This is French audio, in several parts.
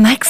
Winamax, les meilleurs cotes.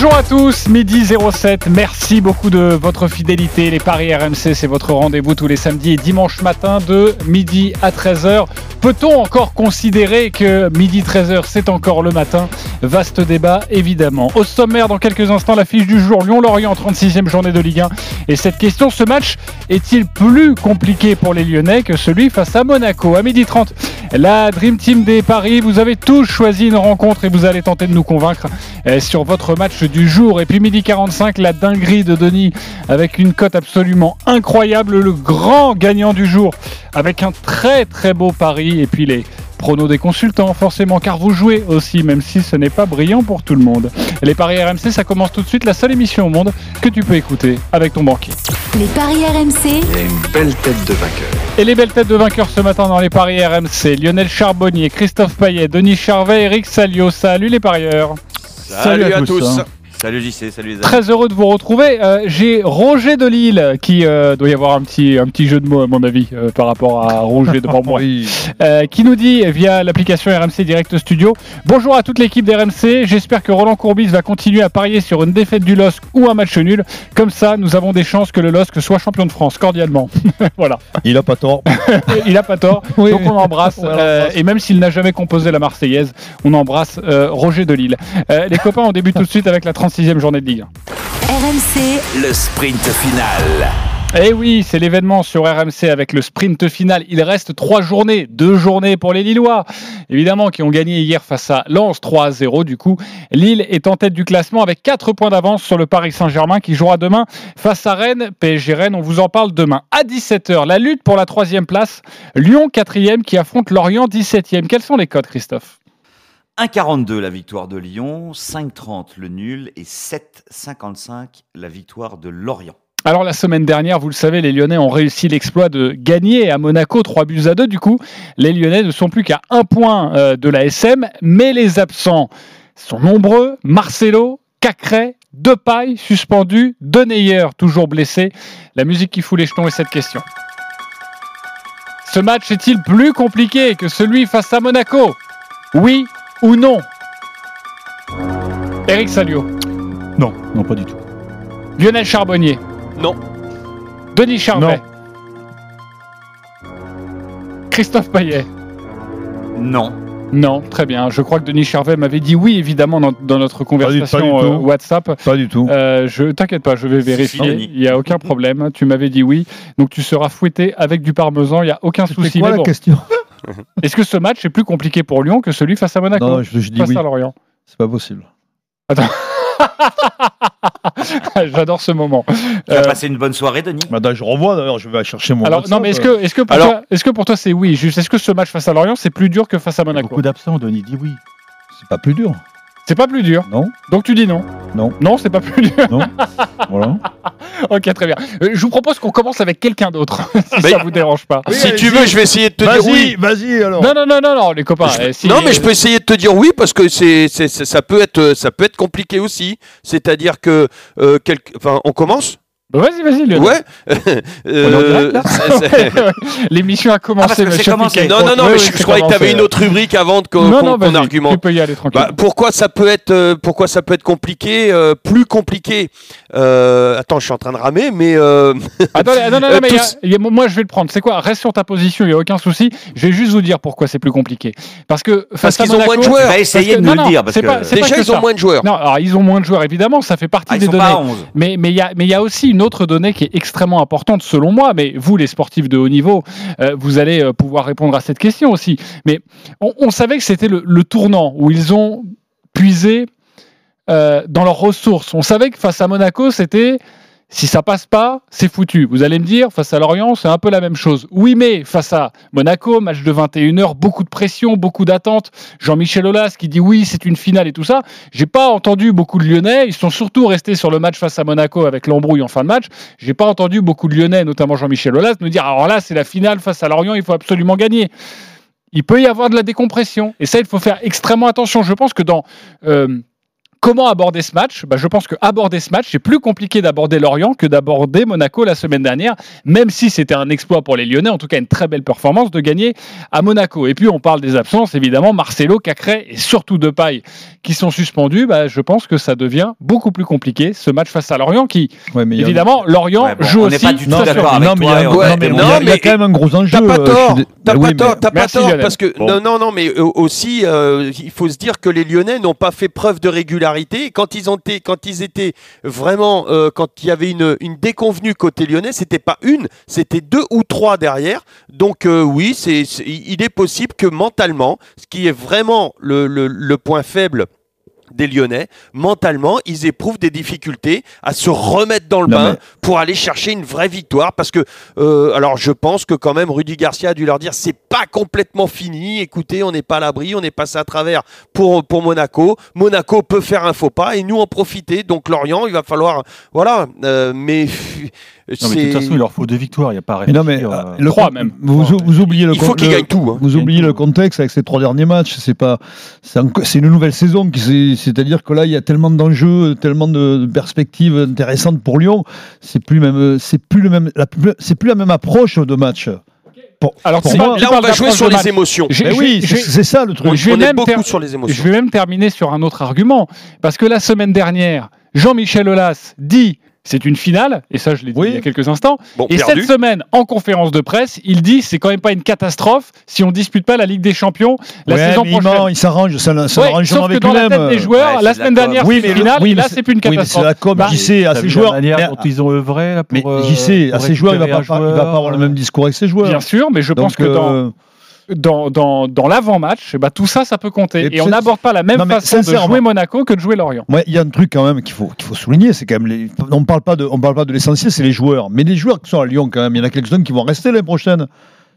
Bonjour à tous, midi 07, merci beaucoup de votre fidélité. Les Paris RMC, c'est votre rendez-vous tous les samedis et dimanches matin de midi à 13h. Peut-on encore considérer que midi 13h, c'est encore le matin? Vaste débat, évidemment. Au sommaire, dans quelques instants, la fiche du jour, Lyon-Lorient, 36e journée de Ligue 1. Et cette question, ce match est-il plus compliqué pour les Lyonnais que celui face à Monaco? À midi 30, la Dream Team des Paris, vous avez tous choisi une rencontre et vous allez tenter de nous convaincre euh, sur votre match du jour. Et puis midi 45, la dinguerie de Denis avec une cote absolument incroyable, le grand gagnant du jour avec un très très beau pari. Et puis les pronos des consultants, forcément, car vous jouez aussi, même si ce n'est pas brillant pour tout le monde. Les paris RMC, ça commence tout de suite, la seule émission au monde que tu peux écouter avec ton banquier. Les paris RMC, Il y a une belle tête de vainqueur. Et les belles têtes de vainqueurs ce matin dans les paris RMC, Lionel Charbonnier, Christophe Payet, Denis Charvet, Eric Salio. Salut les parieurs. Salut, à, tous. Salut JC, salut les amis. Très heureux de vous retrouver. Euh, J'ai Roger de Lille qui euh, doit y avoir un petit, un petit jeu de mots à mon avis euh, par rapport à Roger de Bambouin. Euh, qui nous dit via l'application RMC Direct Studio Bonjour à toute l'équipe d'RMC. J'espère que Roland Courbis va continuer à parier sur une défaite du LOSC ou un match nul. Comme ça, nous avons des chances que le LOSC soit champion de France, cordialement. voilà. Il a pas tort. Il a pas tort. Oui, Donc on embrasse. On euh, et même s'il n'a jamais composé la Marseillaise, on embrasse euh, Roger de Lille. Euh, les copains, on débute tout de suite avec la 36e journée de Ligue 1. RMC, Le sprint final. Eh oui, c'est l'événement sur RMC avec le sprint final. Il reste trois journées, deux journées pour les Lillois, évidemment, qui ont gagné hier face à Lens 3 à 0. Du coup, Lille est en tête du classement avec quatre points d'avance sur le Paris Saint-Germain qui jouera demain face à Rennes. PSG Rennes, on vous en parle demain. À 17h, la lutte pour la troisième place. Lyon quatrième qui affronte Lorient 17e. Quels sont les codes, Christophe? 1,42 la victoire de Lyon, 5,30 le nul et 7,55 la victoire de Lorient. Alors la semaine dernière, vous le savez, les Lyonnais ont réussi l'exploit de gagner à Monaco 3 buts à 2. Du coup, les Lyonnais ne sont plus qu'à un point euh, de la SM, mais les absents sont nombreux. Marcelo, Cacré, Depay suspendu, Deneyer toujours blessé. La musique qui fout les jetons est cette question. Ce match est-il plus compliqué que celui face à Monaco? Oui ou non? Eric Salio, Non, non, pas du tout. Lionel Charbonnier. Non. Denis Charvet. Non. Christophe Payet. Non. Non, très bien. Je crois que Denis Charvet m'avait dit oui, évidemment, dans, dans notre conversation pas du euh. WhatsApp. Pas du tout. Euh, je t'inquiète pas, je vais vérifier. Il n'y a aucun problème. Tu m'avais dit oui, donc tu seras fouetté avec du parmesan. Il n'y a aucun souci. Quoi Mais la bon, question? est-ce que ce match est plus compliqué pour Lyon que celui face à Monaco Non, je, je dis Face oui. à Lorient. C'est pas possible. J'adore ce moment. Tu as Euh, passé une bonne soirée, Denis? Bah, je revois d'ailleurs, je vais chercher mon. alors, non, mais est-ce que, est-ce que, pour Alors- toi, est-ce que pour toi c'est oui? Juste, est-ce que ce match face à Lorient c'est plus dur que face à Monaco? Beaucoup d'absents, Denis dit oui. C'est pas plus dur. C'est pas plus dur? Non Donc tu dis non? Non. Non, c'est pas plus dur. Non Voilà. Ok, très bien. Euh, je vous propose qu'on commence avec quelqu'un d'autre, si Mais- ça vous dérange pas. si tu veux, je vais essayer de te dire oui. vas-y alors. Non, non, non, non, non, les copains. Je- euh, si- non, mais je peux essayer de te dire oui parce que c'est, c'est- c'est- ça peut être, ça peut être compliqué aussi. C'est-à-dire que, euh, enfin, on commence. Bah, Vas-y, vas-y, Lionel. Ouais. C'est- L'émission a Ah, parce commencé, monsieur commencé. Non, non, non, Oui, mais oui, je, croyais que tu avais une autre rubrique avant de qu'on, qu'on vas-y, argumente. Tu peux y aller tranquille. Bah, pourquoi ça peut être, euh, pourquoi ça peut être compliqué, euh, plus compliqué? Euh, Attends, je suis en train de ramer, mais euh, ah, non, non, non, Euh, mais il y a- tous- il y a- moi je vais le prendre. C'est quoi? Reste sur ta position, il n'y a aucun souci. Je vais juste vous dire pourquoi c'est plus compliqué. Parce que face parce à qu'ils ont Monaco, moins de joueurs. Parce que- de nous le dire. Déjà, ils ont moins de joueurs. Non, alors ils ont moins de joueurs, évidemment, ça fait partie Ah, des données. pas à 11. Mais mais il y a mais il y a aussi une autre donnée qui est extrêmement importante selon moi. Mais vous, les sportifs de haut niveau, euh, vous allez euh, pouvoir répondre à cette question aussi. Mais on, savait que c'était le, le tournant où ils ont puisé euh, dans leurs ressources. On savait que face à Monaco, c'était si ça passe pas, c'est foutu. Vous allez me dire, face à Lorient, c'est un peu la même chose. Oui, mais face à Monaco, match de 21h, beaucoup de pression, beaucoup d'attentes. Jean-Michel Aulas qui dit oui, c'est une finale et tout ça. J'ai pas entendu beaucoup de Lyonnais. Ils sont surtout restés sur le match face à Monaco avec l'embrouille en fin de match. J'ai pas entendu beaucoup de Lyonnais, notamment Jean-Michel Aulas, nous dire alors là, c'est la finale face à Lorient, il faut absolument gagner. Il peut y avoir de la décompression. Et ça, il faut faire extrêmement attention. Je pense que dans. euh, Comment aborder ce match bah, Je pense que aborder ce match, c'est plus compliqué d'aborder Lorient que d'aborder Monaco la semaine dernière, même si c'était un exploit pour les Lyonnais, en tout cas une très belle performance de gagner à Monaco. Et puis on parle des absences, évidemment, Marcelo, Cacré et surtout Depay qui sont suspendus. Bah, je pense que ça devient beaucoup plus compliqué ce match face à Lorient qui, Ouais, mais il y a- évidemment, Lorient Ouais, bon, joue on n'est aussi. pas du tout Non, très d'accord sûr. avec non, mais il y a- quand même un gros enjeu. T'as pas euh, tort, t'as Ah pas oui, tort, t'as pas tort, Lionel. parce que Bon. non, non, non, mais aussi, euh, il faut se dire que les Lyonnais n'ont pas fait preuve de régularité. Quand ils ont été, quand ils étaient vraiment, euh, quand il y avait une, déconvenue côté Lyonnais, c'était pas une, c'était deux ou trois derrière. Donc euh, oui, c'est, il est possible que mentalement, ce qui est vraiment le point faible des Lyonnais, mentalement, ils éprouvent des difficultés à se remettre dans le Non, bain mais- pour aller chercher une vraie victoire. Parce que, euh, alors je pense que quand même Rudy Garcia a dû leur dire c'est pas complètement fini. Écoutez, on n'est pas à l'abri, on est passé à travers pour, pour Monaco. Monaco peut faire un faux pas et nous en profiter. Donc Lorient, il va falloir, voilà. euh, mais Non, mais de toute façon, il leur faut deux victoires, il n'y a pas à Mais non, mais euh, le trois con- même. Vous, vous oubliez le il faut le- gagnent tout. hein. Vous Gagne oubliez le contexte avec ces trois derniers matchs. C'est pas, c'est un- c'est une nouvelle saison. C'est-à-dire que là, il y a tellement d'enjeux, tellement de, perspectives intéressantes pour Lyon. C'est plus même, c'est plus le même, c'est plus la même approche de match. Pour, Alors, pour moi, Là, on va jouer sur les match. émotions. J'ai- Mais oui, c'est ça le truc. On, je vais on même beaucoup sur les émotions. Je vais même terminer sur un autre argument. Parce que la semaine dernière, Jean-Michel Aulas dit c'est une finale, et ça je l'ai dit Oui. il y a quelques instants. Bon, Et perdu. cette semaine, en conférence de presse, il dit c'est quand même pas une catastrophe si on dispute pas la Ligue des Champions la Ouais, saison prochaine. ment, il s'arrange, ça, ça Ouais, sauf que avec dans la lui-même. tête des joueurs, Ouais, la semaine dernière, Oui, c'est finale, oui, et mais là, c'est- plus une Oui, mais c'est catastrophe. la com. Bah, J'y sais, à ses vu joueurs. la manière dont ils ont œuvré là, Mais pour, euh, j'y sais, à ses joueurs, il va pas, il va pas avoir le même discours avec ses joueurs. Bien sûr, mais je pense que dans, euh, dans, dans, dans l'avant-match, bah, tout ça, ça peut compter. Et Et, on n'aborde pas la même Non, façon de jouer Monaco que de jouer Lorient. Il y a un truc quand même qu'il faut, qu'il faut souligner, c'est quand même les... on parle pas de, on parle pas de l'essentiel, c'est les joueurs. Mais les joueurs qui sont à Lyon quand même, il y en a quelques-uns qui vont rester l'année prochaine.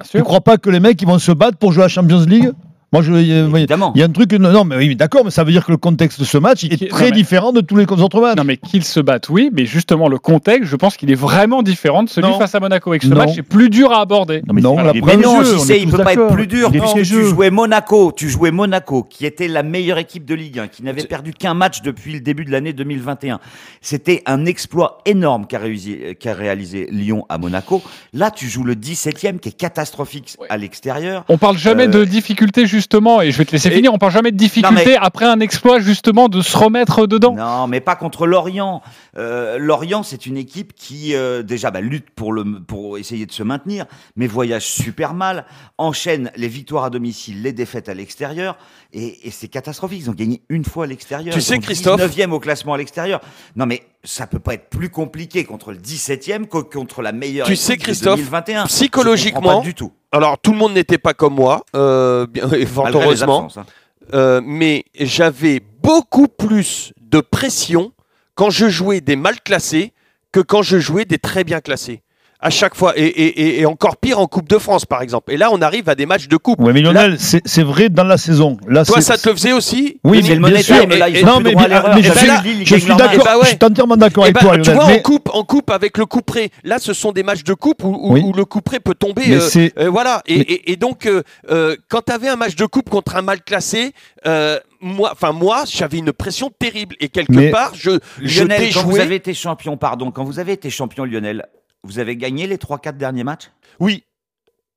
Tu ne crois pas que les mecs ils vont se battre pour jouer à la Champions League? Moi, je, il y a- Évidemment. il y a un truc, non, non, mais oui, d'accord, mais ça veut dire que le contexte de ce match il est très non, mais- différent de tous les autres matchs. Non, mais qu'ils se battent, oui, mais justement, le contexte, je pense qu'il est vraiment différent de celui Non. face à Monaco. Et que ce Non. match est plus dur à aborder. Non, mais Non, la Mais non, jeu, si il tous peut pas être plus dur. Parce que tu jouais Monaco, tu jouais Monaco, qui était la meilleure équipe de Ligue 1, qui n'avait perdu qu'un match depuis le début de l'année 2021. C'était un exploit énorme qu'a réalisé, qu'a réalisé Lyon à Monaco. Là, tu joues le 17e, qui est catastrophique à l'extérieur. On parle jamais Euh, de difficulté, justement, et je vais te laisser Et- finir, on parle jamais de difficulté mais- après un exploit, justement, de se remettre dedans. Non, mais pas contre Lorient. Euh, Lorient, c'est une équipe qui euh, déjà bah, lutte pour, le, pour essayer de se maintenir, mais voyage super mal, enchaîne les victoires à domicile, les défaites à l'extérieur, et, et c'est catastrophique. Ils ont gagné une fois à l'extérieur. Tu sais, Christophe 19e au classement à l'extérieur. Non, mais ça peut pas être plus compliqué contre le 17e que contre la meilleure Tu sais, de Christophe, 2021. Je psychologiquement, pas du tout. Alors, tout le monde n'était pas comme moi, euh, bien, fort heureusement. absences, hein. Euh, mais j'avais beaucoup plus de pression quand je jouais des mal classés que quand je jouais des très bien classés. À chaque fois, et, et- et- et encore pire en Coupe de France, par exemple. Et là, on arrive à des matchs de coupe. Ouais, mais Lionel, c'est vrai dans la saison. Là, Toi, ça te le faisait aussi Oui, C'est le bien sûr, time, là, ils non, mais à mais je avaient suis- ils je suis d'accord, Eh ben ouais. je suis entièrement d'accord Eh avec ben, toi, tu Lionel. vois, mais- en coupe, en coupe avec le coup près. Là, ce sont des matchs de coupe où, où- Oui. où le coup près peut tomber. Mais euh, euh, voilà. Et, mais- et- et donc, euh, euh, quand tu avais un match de coupe contre un mal classé, euh, moi, enfin moi, j'avais une pression terrible. Et quelque Mais- part, je, je Lionel, quand vous avez été champion, pardon, quand vous avez été champion, Lionel, vous avez gagné les 3-4 derniers matchs? Oui.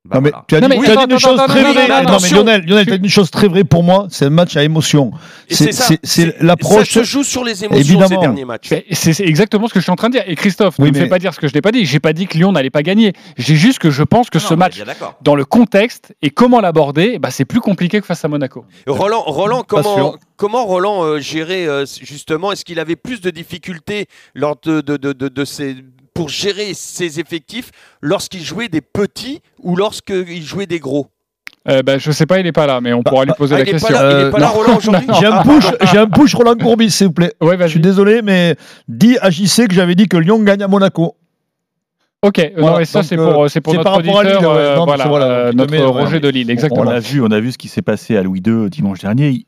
Bah Non, mais voilà. tu as Non, dit, mais tu as dit attends, une chose très vraie. non, mais. Lionel, Lionel, tu as dit une chose très vraie pour moi. C'est un match à émotion. C'est c'est ça. c'est- c'est Ça l'approche. se joue sur les émotions Évidemment. ces derniers matchs. C'est exactement ce que je suis en train de dire. Et Christophe, Oui, ne me fais pas dire ce que je n'ai pas dit. J'ai pas dit que Lyon n'allait pas gagner. J'ai juste que je pense que Non, ce non, match, dans le contexte et comment l'aborder, bah, c'est plus compliqué que face à Monaco. Roland, Roland comment, comment Roland euh, gérait euh, justement Est-ce qu'il avait plus de difficultés lors de, de, de, de- de ses- pour gérer ses effectifs lorsqu'il jouait des petits ou lorsqu'il jouait des gros Euh, bah, je sais pas, il est pas là, mais on Bah, pourra lui poser Ah, la il n'est question. pas là, il est Euh, pas là non. Roland aujourd'hui. J'ai un Ah, push, pardon. j'ai un push Roland Courbis, s'il vous plaît. Ouais, Je suis désolé, mais dis à JC que j'avais dit que Lyon gagne à Monaco. Ok, euh, Voilà, non, et ça euh, pour, c'est pour c'est notre par rapport à Lille, ouais. euh, Non, voilà, voilà, euh, notre Roger ouais. de Lille, On exactement. l'a vu, on a vu ce qui s'est passé à Louis II dimanche dernier. Il,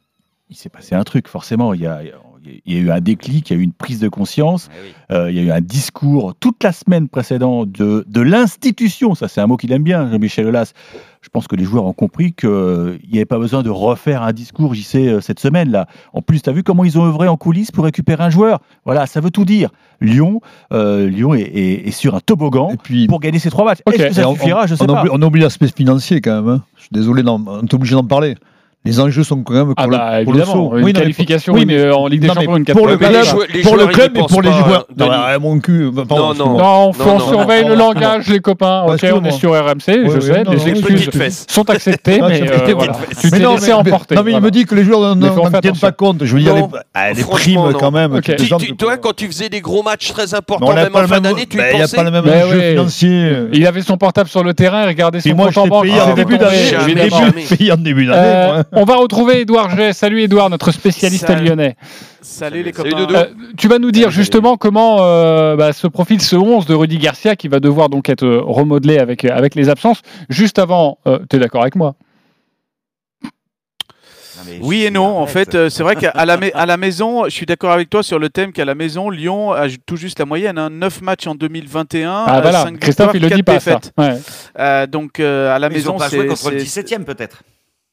il s'est passé un truc, forcément. Il y, a, il y a eu un déclic, il y a eu une prise de conscience, Eh oui. euh, il y a eu un discours toute la semaine précédente de, de l'institution. Ça, c'est un mot qu'il aime bien, Jean-Michel Aulas. je pense que les joueurs ont compris qu'il n'y avait pas besoin de refaire un discours, j'y sais, euh, cette semaine. là. En plus, tu as vu comment ils ont œuvré en coulisses pour récupérer un joueur Voilà, ça veut tout dire. Lyon, euh, Lyon est, est- est sur un toboggan Et puis, pour gagner ces trois matchs. Est-ce que ça Et on- suffira? Je sais on, pas. oublie, on oublie l'aspect financier quand même. hein. Je suis désolé, on est obligé d'en parler. Les enjeux sont quand même pour, Ah bah le, pour le évidemment, saut. une Oui, qualification oui, mais- euh, en Ligue des non, Champions, une pour le les pour le club et pour les joueurs. Non, ah, mon cul. Pardon, Non, non. Non, on, Non, on non. surveille le langage, les copains. Ok, on est sur RMC, Oui, je sais, les non, excuses sont acceptées, Ah, mais c'est euh, tu t'es Mais non, laissé mais- emporter. Non, mais il me dit que les joueurs n'en tiennent pas compte. Je veux dire, les, ah, primes quand même. Toi, quand tu faisais des gros matchs très importants, même en fin d'année, tu y ben, Il n'y a pensais pas le même enjeu financier. Il avait son portable sur le terrain, regardait son moi, compte je en banque. début d'année. En début d'année. Euh, on va retrouver Édouard Jet. Salut Édouard, notre spécialiste Salut. lyonnais. Salut les copains. Euh, tu vas nous dire Salut, justement comment euh, bah, se profile ce 11 de Rudy Garcia qui va devoir donc être euh, remodelé avec, avec les absences. Juste avant, tu es d'accord avec moi? Oui et non. En fait, euh, c'est vrai qu'à la, à la maison, je suis d'accord avec toi sur le thème qu'à la maison, Lyon a tout juste la moyenne. Hein, 9 matchs en 2021. Ah euh, voilà, Christophe il le dit pas ça. Ouais. Euh, donc euh, à la Mais Ils maison, n'ont pas joué c'est. contre le c'est- 17 e peut-être.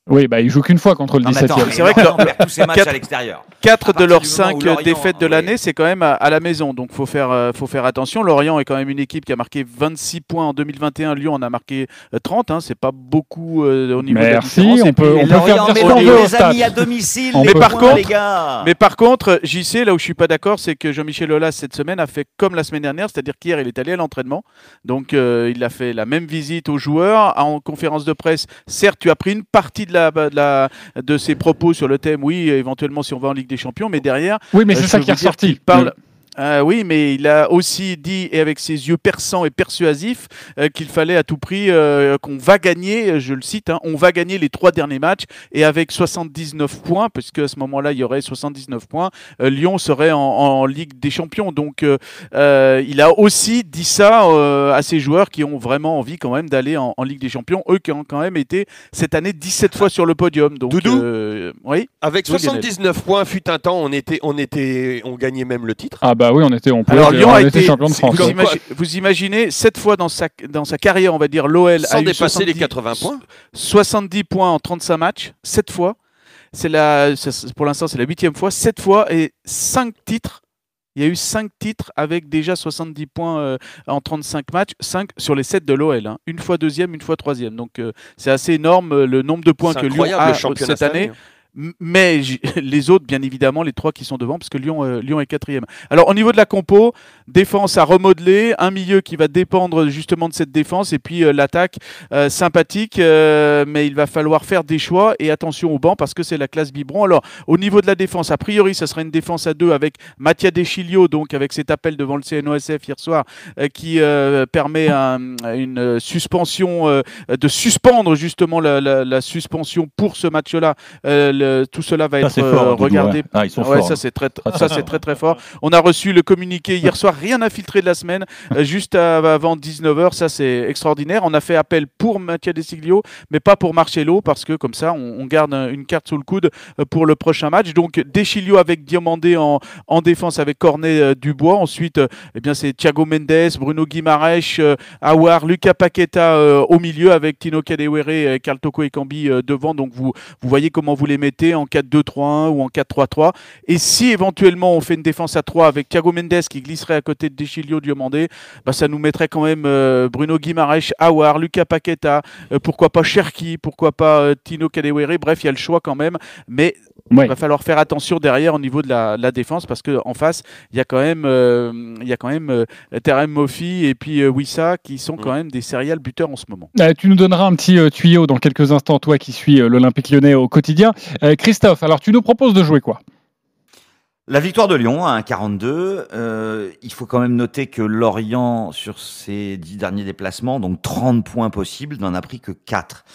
Oui, bah il joue qu'une fois contre le Non, mais 17 attends, e mais C'est vrai que Lorient perd tous ses matchs quatre- à l'extérieur. Quatre À de leurs du moment cinq où Lorient- défaites de oui. l'année, c'est quand même à, à la maison. Donc faut faire, euh, faut faire attention. Lorient est quand même une équipe qui a marqué 26 points en 2021. Lyon en a marqué euh, 30. Hein. C'est pas beaucoup euh, au niveau de la Merci, différence. on peut- on peut faire dire mais les veut amis à domicile, On les peut- par points, contre- les gars. Mais par contre, JC, là où je suis pas d'accord, c'est que Jean-Michel Aulas cette semaine a fait comme la semaine dernière, c'est-à-dire qu'hier il est allé à l'entraînement, donc euh, il a fait la même visite aux joueurs en conférence de presse. Certes, tu as pris une partie de la, de la de ses propos sur le thème, oui, éventuellement si on va en Ligue des Champions, mais derrière, Oui, mais euh, c'est je ça qui est ressorti. qu'il parle. Euh, oui, mais il a aussi dit, et avec ses yeux perçants et persuasifs, euh, qu'il fallait à tout prix euh, qu'on va gagner, je le cite, hein, on va gagner les trois derniers matchs, et avec 79 points, parce qu'à ce moment-là, il y aurait 79 points, euh, Lyon serait en, en Ligue des Champions. Donc, euh, euh, il a aussi dit ça euh, à ses joueurs qui ont vraiment envie quand même d'aller en, en Ligue des Champions, eux qui ont quand même été cette année 17 fois sur le podium. Donc, Doudou? Euh, oui. Avec Oui, Lionel. 79 points, fut un temps, on était, on était, on gagnait même le titre. Ah bah oui, on était, on pouvait, Alors on Lyon a était été, champion de France. vous, imaginez, sept fois dans sa, dans sa carrière, on va dire, l'OL a Sans eu dépasser les 70 80 points. 70 points en 35 matchs, 7 fois. C'est la, pour l'instant, c'est la huitième fois, 7 fois et 5 titres. Il y a eu 5 titres avec déjà 70 points euh, en 35 matchs, 5 sur les 7 de l'OL. hein. Une fois deuxième, une fois troisième. Donc euh, c'est assez énorme euh, le nombre de points que Lyon a cette année. M- Mais les autres, bien évidemment, les trois qui sont devant, parce que Lyon, euh, Lyon est quatrième. Alors, au niveau de la compo, défense à remodeler, un milieu qui va dépendre justement de cette défense, et puis euh, l'attaque euh, sympathique, euh, mais il va falloir faire des choix, et attention au banc, parce que c'est la classe biberon. Alors, au niveau de la défense, a priori, ça sera une défense à deux avec Mattia Deschilio, donc avec cet appel devant le CNOSF hier soir, euh, qui permet un- une suspension, de suspendre justement la, la- suspension pour ce match-là. Le- tout cela va Ça, être euh, Doudou, regardé. ouais. Ah, ils sont Ouais, forts. ça hein. c'est très, très ça c'est très très fort. On a reçu le communiqué hier soir, rien à filtrer de la semaine, euh, juste avant 19h, ça c'est extraordinaire. On a fait appel pour Mattia Desiglio, mais pas pour Marcelo, parce que comme ça on, on garde un- une carte sous le coude euh, pour le prochain match. Donc Deschilio avec Diomandé en, en défense avec Cornet euh, Dubois. Ensuite, euh, eh bien c'est Thiago Mendes, Bruno Guimaraes, euh, Awar, Lucas Paqueta euh, au milieu avec Tino Kadewere, euh, Karl Toko et Cambi euh, devant. Donc vous, vous voyez comment vous les mettez en 4-2-3-1 ou en 4-3-3. Et si éventuellement on fait une défense à 3 avec Thiago Mendes qui glisserait à côté de Deschilio Diomandé, bah, ça nous mettrait quand même euh, Bruno Guimaraes, Awar, Lucas Paqueta, euh, pourquoi pas Cherki, pourquoi pas euh, Tino Kadewere. Bref, il y a le choix quand même. Mais Ouais. il va falloir faire attention derrière au niveau de la, la défense parce qu'en face, il y a quand même, euh, il y a quand même euh, Terem Moffi et puis euh, Wissa qui sont quand même des serial buteurs en ce moment. Euh, tu nous donneras un petit euh, tuyau dans quelques instants, toi qui suis euh, l'Olympique lyonnais au quotidien. Euh, Christophe, alors tu nous proposes de jouer quoi? La victoire de Lyon à 1,42. Euh, il faut quand même noter que Lorient, sur ses dix derniers déplacements, donc 30 points possibles, n'en a pris que 4.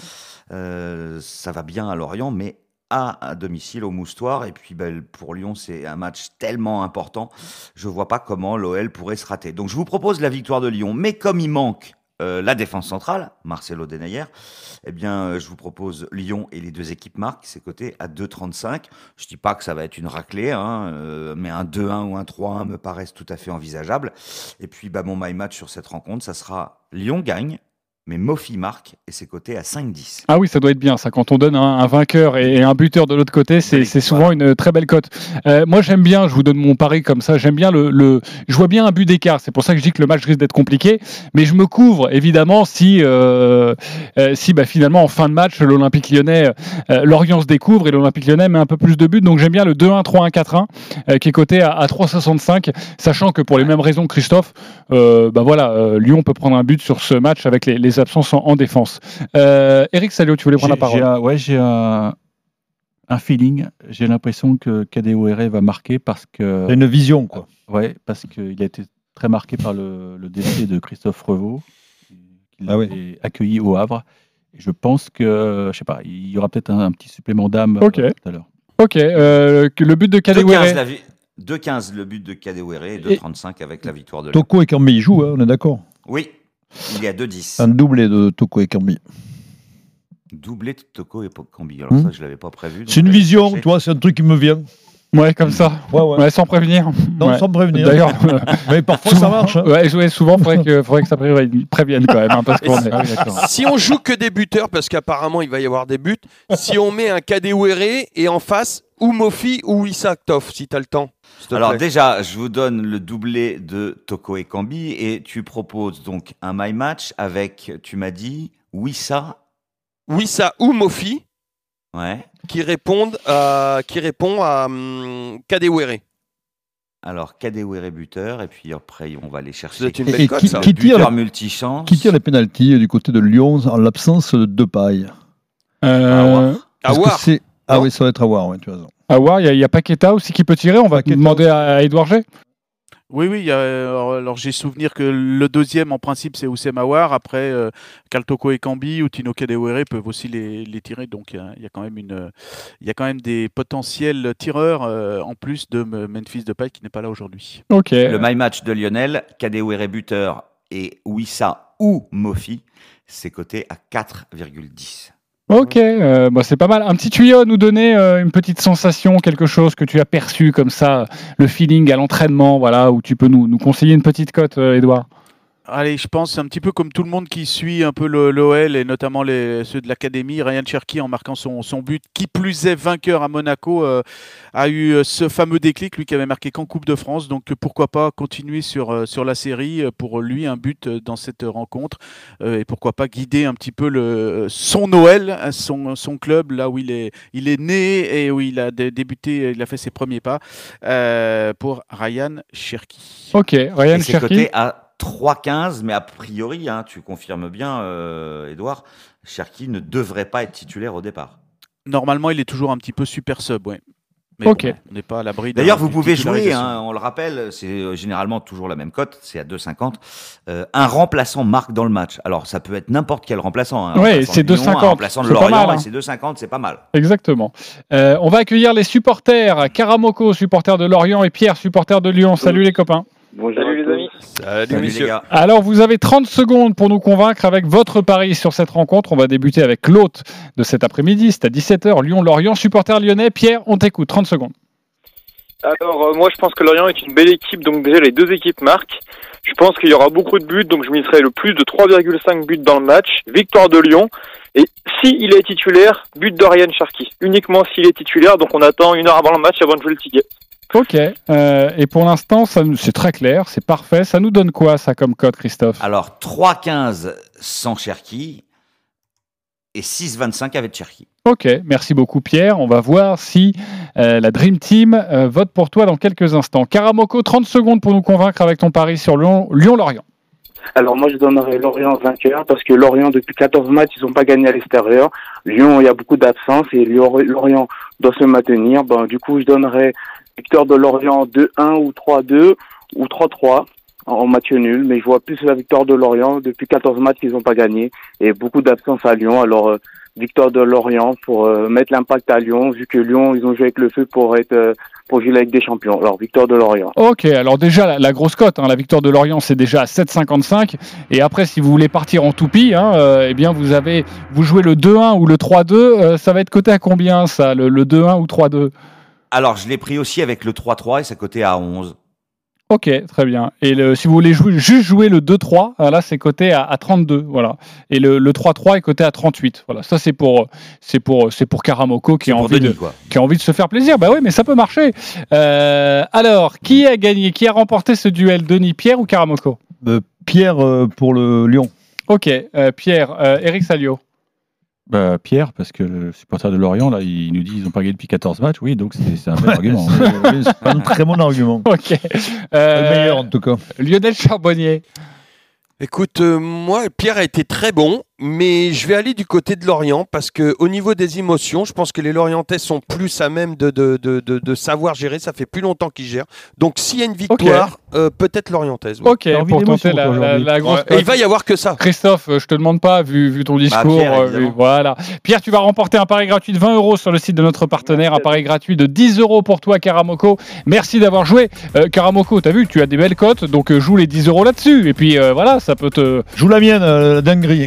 Euh, ça va bien à Lorient, mais à, domicile au Moustoir. Et puis ben, pour Lyon, c'est un match tellement important. Je vois pas comment l'OL pourrait se rater. Donc je vous propose la victoire de Lyon. Mais comme il manque euh, la défense centrale, Marcelo Denayer, eh bien, euh, je vous propose Lyon et les deux équipes marquent, c'est coté à 2,35. Je dis pas que ça va être une raclée, hein, euh, mais un 2-1 ou un 3-1 me paraissent tout à fait envisageables. Et puis, bah, mon my match sur cette rencontre, ça sera Lyon gagne, mais Mofi marque et c'est coté à 5-10. Ah oui, ça doit être bien ça. Quand on donne un, un vainqueur et, un buteur de l'autre côté, c'est souvent une très belle cote. Euh, moi, j'aime bien. Je vous donne mon pari comme ça. J'aime bien le, le. Je vois bien un but d'écart. C'est pour ça que je dis que le match risque d'être compliqué. Mais je me couvre évidemment si, euh, euh, si bah, finalement en fin de match, l'Olympique Lyonnais, euh, Lorient se découvre et l'Olympique Lyonnais met un peu plus de buts. Donc j'aime bien le 2-1, 3-1, 4-1 euh, qui est coté à, à 3,65, sachant que pour les mêmes raisons, que Christophe, euh, bah voilà, euh, Lyon peut prendre un but sur ce match avec les, les absences en, en défense. Euh, Eric Salio, tu voulais prendre la parole j'ai un- Ouais, j'ai un, un feeling. J'ai l'impression que Kadewere va marquer parce que. Une vision, quoi. Ouais, parce qu'il a été très marqué par le, le décès de Christophe Revaux, qu'il Ah a oui. accueilli au Havre. Et je pense que, je sais pas, il y aura peut-être un, un petit supplément d'âme Ok. euh, tout à l'heure. Ok, euh, le but de 2-15 Kadewere. la vi- 2-15 le but de Kadewere et 2-35 avec la victoire de. Toko et Kambi ils jouent, hein, on est d'accord. Oui, il est à 2-10. Un doublé de Toko et Kambi. Doublé de Toko et Cambi. Alors Hmm. ça, je l'avais pas prévu. C'est une vision, tu vois, c'est un truc qui me vient. Ouais, comme ça. Ouais, ouais. Ouais, sans prévenir. Non, Ouais. sans me prévenir. D'ailleurs, Mais parfois ça marche. hein. Ouais, ouais, souvent, il faudrait que, faudrait que ça prévienne quand même. hein, parce qu'on est... Ah. Si on joue que des buteurs, parce qu'apparemment il va y avoir des buts, si on met un Kadewere et en face ou Mofi ou Issa Aktof, si tu as le temps. Alors plaît. déjà, je vous donne le doublé de Toko et Cambi et tu proposes donc un my match avec, tu m'as dit, Wissa. Wissa ou Mofi Ouais. qui répondent à, qui répond à hum, Kadewere. Alors Kadewere buteur et puis après on va aller chercher. être une belle cote, qui- ça. qui- tire buteur multichance. Qui tire les pénalties du côté de Lyon en l'absence de Depay Euh, Awar. c'est- Ah oui, ça va être à voir, ouais, tu as raison. À voir, il y a, il y a Paqueta aussi qui peut tirer. On va Paqueta demander à Edouard G. Oui, oui. il y a- alors, alors, j'ai souvenir que le deuxième, en principe, c'est Oussem Aouar. Après, euh, Kaltoko et Kambi ou Tino Kadewere peuvent aussi les, les tirer. Donc, il y a, il y a quand même une, il y a quand même des potentiels tireurs euh, en plus de Memphis Depay qui n'est pas là aujourd'hui. Ok. Le my match de Lionel, Kadewere buteur et Wissa ou Mofi, c'est coté à 4,10. Ok, euh, bah, c'est pas mal. Un petit tuyau nous donner, euh, une petite sensation, quelque chose que tu as perçu comme ça, le feeling à l'entraînement, voilà, où tu peux nous, nous conseiller une petite cote, euh, Edouard. Allez, je pense un petit peu comme tout le monde qui suit un peu l'OL et notamment les, ceux de l'académie. Ryan Cherky, en marquant son, son but, qui plus est vainqueur à Monaco, euh, a eu euh, ce fameux déclic, lui qui avait marqué qu'en Coupe de France. Donc euh, pourquoi pas continuer sur, sur la série pour lui un but dans cette rencontre euh, et pourquoi pas guider un petit peu le, son Noël, hein, son, son club, là où il est, il est né et où il a dé- débuté, il a fait ses premiers pas euh, pour Ryan Cherky. Ok, Ryan Cherky. Coté à 3,15, mais a priori, hein, tu confirmes bien, euh, Edouard, Cherki ne devrait pas être titulaire au départ. Normalement, il est toujours un petit peu super sub, ouais. Mais bon, on n'est pas à l'abri. d'un- D'ailleurs, vous pouvez jouer, hein, on le rappelle, c'est euh, généralement toujours la même cote, c'est à 2,50. Euh, un remplaçant marque dans le match. Alors, ça peut être n'importe quel remplaçant. hein. Remplaçant c'est de Lyon, 2,50. Un remplaçant de C'est pas Lorient, mal, hein. c'est 2,50, c'est pas mal. Exactement. Euh, on va accueillir les supporters. Karamoko, supporter de Lorient, et Pierre, supporter de Lyon. Salut les copains. Bonjour Salut les amis. Salut, Salut messieurs. les gars. Alors, vous avez 30 secondes pour nous convaincre avec votre pari sur cette rencontre. On va débuter avec l'hôte de cet après-midi. C'est à 17h, Lyon-Lorient. Supporter lyonnais. Pierre, on t'écoute. 30 secondes. Alors euh, moi je pense que Lorient est une belle équipe, donc déjà les deux équipes marquent. Je pense qu'il y aura beaucoup de buts, donc je miserai le plus de 3,5 buts dans le match. Victoire de Lyon. Et s'il est titulaire, but de Ryan Cherky. Uniquement s'il est titulaire, donc on attend une heure avant le match avant de jouer le ticket. Ok. Euh, et pour l'instant, ça nous- c'est très clair, c'est parfait. Ça nous donne quoi, ça, comme code, Christophe? Alors, 3,15 sans Cherki et 6,25 avec Cherki. Ok, merci beaucoup Pierre. On va voir si euh, la Dream Team euh, vote pour toi dans quelques instants. Karamoko, 30 secondes pour nous convaincre avec ton pari sur Lyon- Lyon-Lorient. Alors moi je donnerais Lorient vainqueur parce que Lorient depuis 14 matchs ils n'ont pas gagné à l'extérieur. Lyon il y a beaucoup d'absence et Lorient doit se maintenir. Ben, du coup je donnerais victoire de Lorient 2-1 ou 3-2 ou 3-3 en- match nul. Mais je vois plus la victoire de Lorient depuis 14 matchs qu'ils n'ont pas gagné et beaucoup d'absence à Lyon. Alors euh, victoire de Lorient pour euh, mettre l'impact à Lyon vu que Lyon ils ont joué avec le feu pour être euh, pour jouer avec des champions. Alors victoire de Lorient. Ok, alors déjà la, grosse cote, hein, la victoire de Lorient c'est déjà à 7,55 et après si vous voulez partir en toupie, hein, eh bien vous avez vous jouez le 2-1 ou le 3-2, euh, ça va être coté à combien ça, le, le 2-1 ou 3-2 Alors, je l'ai pris aussi avec le 3-3 et ça coté à 11. Ok, très bien. Et le, si vous voulez jouer, juste jouer le 2-3, euh, là c'est coté à, à 32, voilà. Et le, le 3-3 est coté à 38. Voilà, ça c'est pour c'est pour c'est pour Karamoko qui a envie Denis, de quoi. qui a envie de se faire plaisir. Bah oui, mais ça peut marcher. Euh, alors, qui a gagné? Qui a remporté ce duel Denis Pierre ou Karamoko? Euh, Pierre euh, pour le Lyon. Ok, euh, Pierre, euh, Eric Salio. Bah, Pierre, parce que le supporter de Lorient, là, il nous dit qu'ils n'ont pas gagné depuis 14 matchs. Oui, donc c'est c'est un bel argument. C'est c'est pas un très bon argument. Ok. Euh, le meilleur en tout cas. Lionel Charbonnier. Écoute, euh, moi, Pierre a été très bon, mais je vais aller du côté de Lorient parce que au niveau des émotions, je pense que les Lorientais sont plus à même de, de, de, de- de savoir gérer. Ça fait plus longtemps qu'ils gèrent. Donc, s'il y a une victoire, euh, peut-être Lorientaise. Ok, pour tenter la, la, grosse Ouais, et il va y avoir que ça. Christophe, euh, je te demande pas, vu, vu ton discours. Pierre, euh, vu- voilà. Pierre, tu vas remporter un pari gratuit de 20 euros sur le site de notre partenaire, un pari gratuit de 10 euros pour toi, Karamoko. Merci d'avoir joué. Euh, Karamoko, t'as vu, tu as des belles cotes, donc euh, joue les 10 euros là-dessus. Et puis euh, voilà, ça peut te. Joue la mienne, euh, la dinguerie,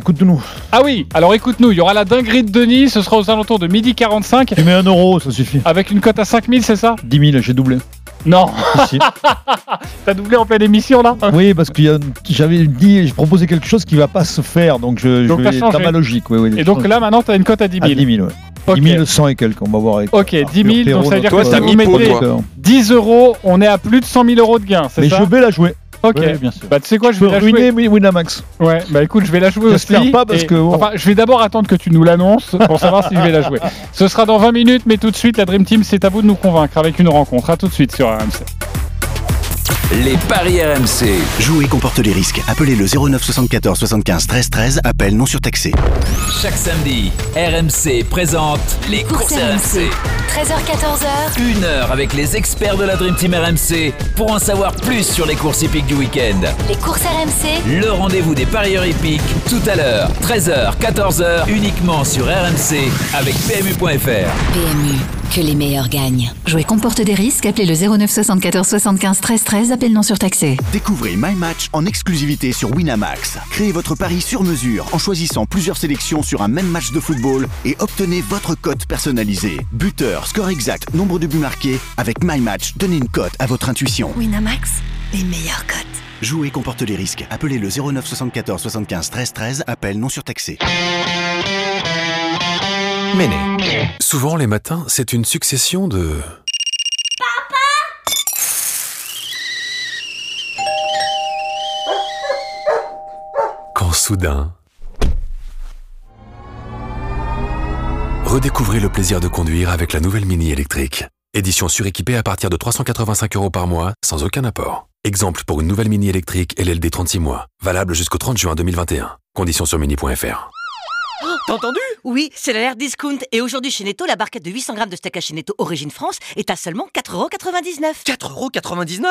Ah oui, alors écoute-nous, il y aura la dinguerie de Denis, ce sera aux alentours de midi 45, Tu mets un euro, ça suffit. avec une cote à 5000, c'est ça? 10 000, j'ai doublé. Non, t'as doublé en pleine émission là? Oui, parce que j'avais dit, j'ai proposé quelque chose qui va pas se faire, donc je, je t'as vais changé. dans ma logique. Oui, oui, Et donc là, maintenant, t'as une cote à 10 à 000. 10 000, ouais. Ok. 10 000 100 et quelques, on va voir avec. Ok, 10 000, donc ça veut dire Toi, que t'as mis vous mettez toi. 10 euros, on est à plus de 100 000 euros de gain, c'est Mais ça? je vais la jouer. Ok. Ouais, bien sûr. Bah tu sais quoi, je vais la jouer. ruiner Wi- Winamax. Ouais, bah écoute, je vais la jouer aussi. Pas, parce et- que bon. Enfin, je vais d'abord attendre que tu nous l'annonces pour savoir si je vais la jouer. Ce sera dans 20 minutes, mais tout de suite, la Dream Team, c'est à vous de nous convaincre avec une rencontre. À tout de suite sur RMC. Les paris RMC. Jouer comporte les risques. Appelez le 09 74 75 13 13. Appel non surtaxé. Chaque samedi, RMC présente les courses RMC. 13h14h. Une heure avec les experts de la Dream Team RMC pour en savoir plus sur les courses hippiques du week-end. Les courses RMC. Le rendez-vous des parieurs hippiques tout à l'heure, 13h, 14h, uniquement sur RMC avec PMU.fr. PMU, que les meilleurs gagnent. Jouer comporte des risques. Appelez le 09 74 75 13 13. Appel non surtaxé. Découvrez My Match en exclusivité sur Winamax. Créez votre pari sur mesure en choisissant plusieurs sélections sur un même match de football et obtenez votre cote personnalisée. Buteur, score exact, nombre de buts marqués. Avec My Match, donnez une cote à votre intuition. Winamax, les meilleurs cotes. Jouer comporte les risques. Appelez le 09 74 75 13 13. Appel non surtaxé. Méné. Souvent les matins, c'est une succession de... Quand soudain... Redécouvrez le plaisir de conduire avec la nouvelle Mini électrique. Édition suréquipée à partir de 385 euros par mois, sans aucun apport. Exemple pour une nouvelle Mini électrique LLD 36 mois. Valable jusqu'au 30 juin 2021. Conditions sur mini.fr. T'as entendu? Oui, c'est l'alerte discount. Et aujourd'hui chez Netto, la barquette de 800 grammes de steak haché Netto Origine France est à seulement 4,99€. 4,99€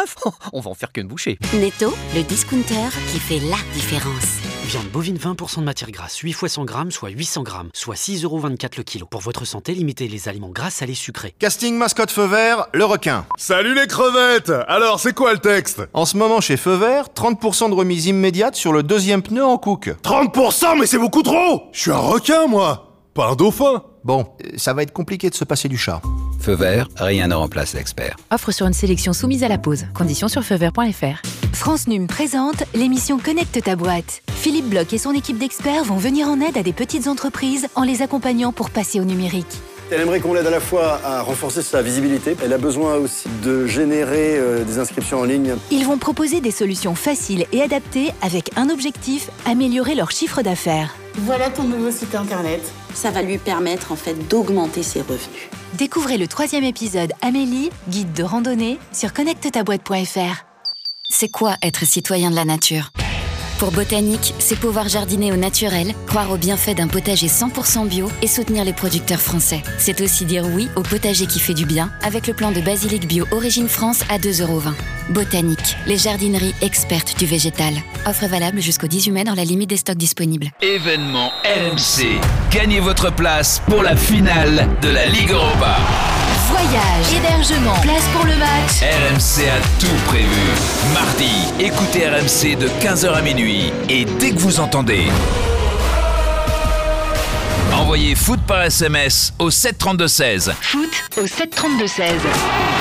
On va en faire qu'une bouchée. Netto, le discounter qui fait la différence. Viande bovine 20% de matière grasse, 8 fois 100 grammes, soit 800 grammes, soit 6,24€ le kilo. Pour votre santé, limitez les aliments gras, salés, sucrés. Casting mascotte Feu Vert, le requin. Salut les crevettes Alors, c'est quoi le texte? En ce moment chez Feu Vert, 30% de remise immédiate sur le deuxième pneu en cook. 30% Mais c'est beaucoup trop Je suis un requin, moi Pas un dauphin Bon, euh, ça va être compliqué de se passer du chat. Feu vert, rien ne remplace l'expert. Offre sur une sélection soumise à la pause. Conditions sur feuvert.fr. France Num présente l'émission Connecte ta boîte. Philippe Bloch et son équipe d'experts vont venir en aide à des petites entreprises en les accompagnant pour passer au numérique. Elle aimerait qu'on l'aide à la fois à renforcer sa visibilité. Elle a besoin aussi de générer euh, des inscriptions en ligne. Ils vont proposer des solutions faciles et adaptées avec un objectif, améliorer leur chiffre d'affaires. Voilà ton nouveau site internet. Ça va lui permettre en fait d'augmenter ses revenus. Découvrez le troisième épisode Amélie, guide de randonnée sur connectetaboîte.fr. C'est quoi être citoyen de la nature? Pour Botanique, c'est pouvoir jardiner au naturel, croire aux bienfaits d'un potager 100% bio et soutenir les producteurs français. C'est aussi dire oui au potager qui fait du bien avec le plan de basilic bio Origine France à 2,20€. Botanique, les jardineries expertes du végétal. Offre valable jusqu'au 18 mai dans la limite des stocks disponibles. Événement RMC. Gagnez votre place pour la finale de la Ligue Europa. Voyage, hébergement, place pour le match. RMC a tout prévu. Mardi, écoutez RMC de 15h à minuit et dès que vous entendez. Envoyez foot par SMS au 732-16. Foot au 732-16.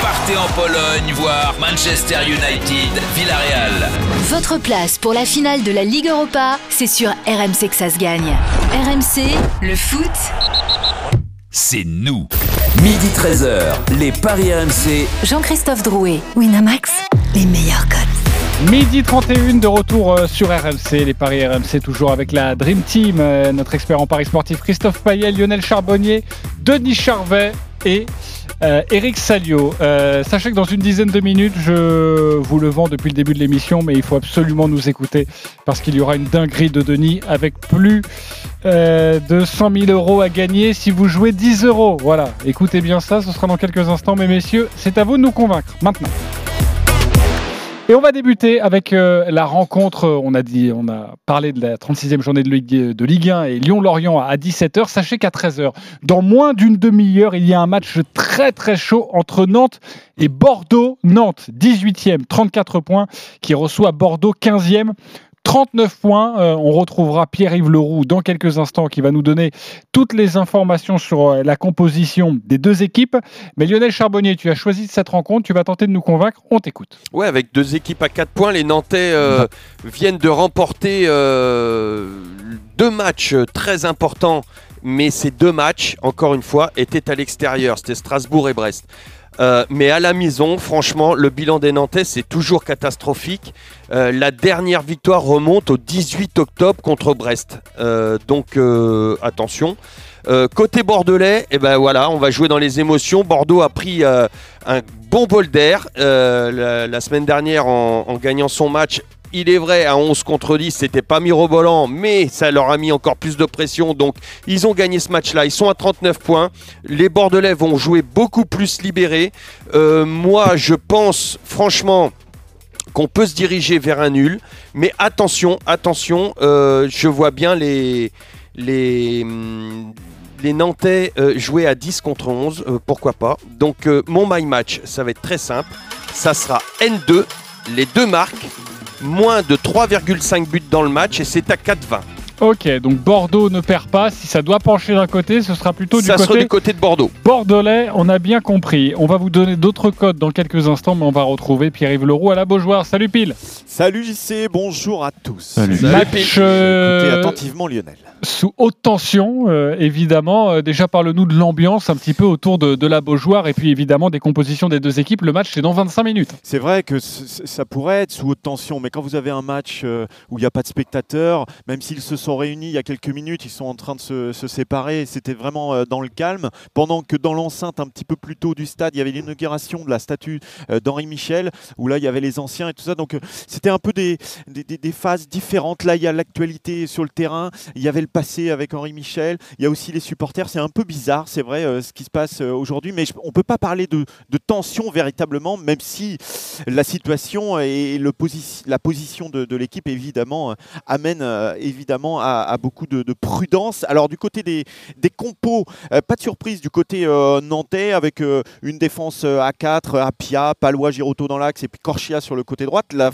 Partez en Pologne voir Manchester United, Villarreal. Votre place pour la finale de la Ligue Europa, c'est sur RMC que ça se gagne. RMC, le foot. C'est nous. Midi 13h, les Paris RMC. Jean-Christophe Drouet, Winamax, les meilleurs codes. Midi 31 de retour euh, sur RMC, les paris RMC toujours avec la Dream Team, euh, notre expert en paris sportif Christophe Payet, Lionel Charbonnier, Denis Charvet et euh, Eric Salio. Euh, sachez que dans une dizaine de minutes, je vous le vends depuis le début de l'émission, mais il faut absolument nous écouter parce qu'il y aura une dinguerie de Denis avec plus euh, de 100 000 euros à gagner si vous jouez 10 euros. Voilà, écoutez bien ça, ce sera dans quelques instants, mais messieurs, c'est à vous de nous convaincre maintenant. Et on va débuter avec euh, la rencontre. On a dit, on a parlé de la 36e journée de Ligue, de Ligue 1 et Lyon-Lorient à 17h. Sachez qu'à 13h, dans moins d'une demi-heure, il y a un match très très chaud entre Nantes et Bordeaux. Nantes, 18e, 34 points, qui reçoit Bordeaux, 15e. 39 points. Euh, on retrouvera Pierre-Yves Leroux dans quelques instants qui va nous donner toutes les informations sur euh, la composition des deux équipes. Mais Lionel Charbonnier, tu as choisi cette rencontre, tu vas tenter de nous convaincre, on t'écoute. Ouais, avec deux équipes à 4 points, les Nantais euh, viennent de remporter euh, deux matchs très importants, mais ces deux matchs, encore une fois, étaient à l'extérieur. C'était Strasbourg et Brest. Euh, mais à la maison, franchement, le bilan des Nantais, c'est toujours catastrophique. Euh, la dernière victoire remonte au 18 octobre contre Brest. Euh, donc attention. Côté bordelais, eh ben voilà, on va jouer dans les émotions. Bordeaux a pris un bon bol d'air la, semaine dernière en gagnant son match. Il est vrai, à 11 contre 10, c'était pas mirobolant, mais ça leur a mis encore plus de pression. Donc, ils ont gagné ce match-là. Ils sont à 39 points. Les Bordelais vont jouer beaucoup plus libérés. Euh, moi, je pense, franchement, qu'on peut se diriger vers un nul. Mais attention, attention, euh, je vois bien les, les, hum, les Nantais euh, jouer à 10 contre 11, euh, pourquoi pas. Donc mon my match, ça va être très simple. Ça sera N2, les deux marques, moins de 3,5 buts dans le match et c'est à 4,20. Ok, donc Bordeaux ne perd pas. Si ça doit pencher d'un côté, ce sera plutôt du Ça sera côté du côté de Bordeaux. bordelais. On a bien compris. On va vous donner d'autres codes dans quelques instants, mais on va retrouver Pierre-Yves Leroux à la Beaujoire. Salut Pile Salut JC, bonjour à tous. Salut. Match, euh, Écoutez attentivement Lionel. sous haute tension, euh, évidemment. Euh, déjà, parle-nous de l'ambiance un petit peu autour de, de la Beaujoire et puis évidemment des compositions des deux équipes. Le match, c'est dans 25 minutes. C'est vrai que ça pourrait être sous haute tension, mais quand vous avez un match euh, où il n'y a pas de spectateurs, même s'ils se sont réunis il y a quelques minutes, ils sont en train de se, séparer, c'était vraiment euh, dans le calme, pendant que dans l'enceinte un petit peu plus tôt du stade, il y avait l'inauguration de la statue euh, d'Henri Michel, où là il y avait les anciens et tout ça, donc euh, c'était un peu des, phases différentes. Là il y a l'actualité sur le terrain, il y avait le passé avec Henri Michel, il y a aussi les supporters, c'est un peu bizarre, c'est vrai, ce qui se passe aujourd'hui, mais on ne peut pas parler de, tension véritablement, même si la situation et le la position de, de l'équipe évidemment amène euh, à, beaucoup de, de prudence. Alors du côté des, compos, euh, pas de surprise du côté euh, nantais avec euh, une défense à 4, Apia, Palois, Giroto dans l'axe et puis Corchia sur le côté droite, la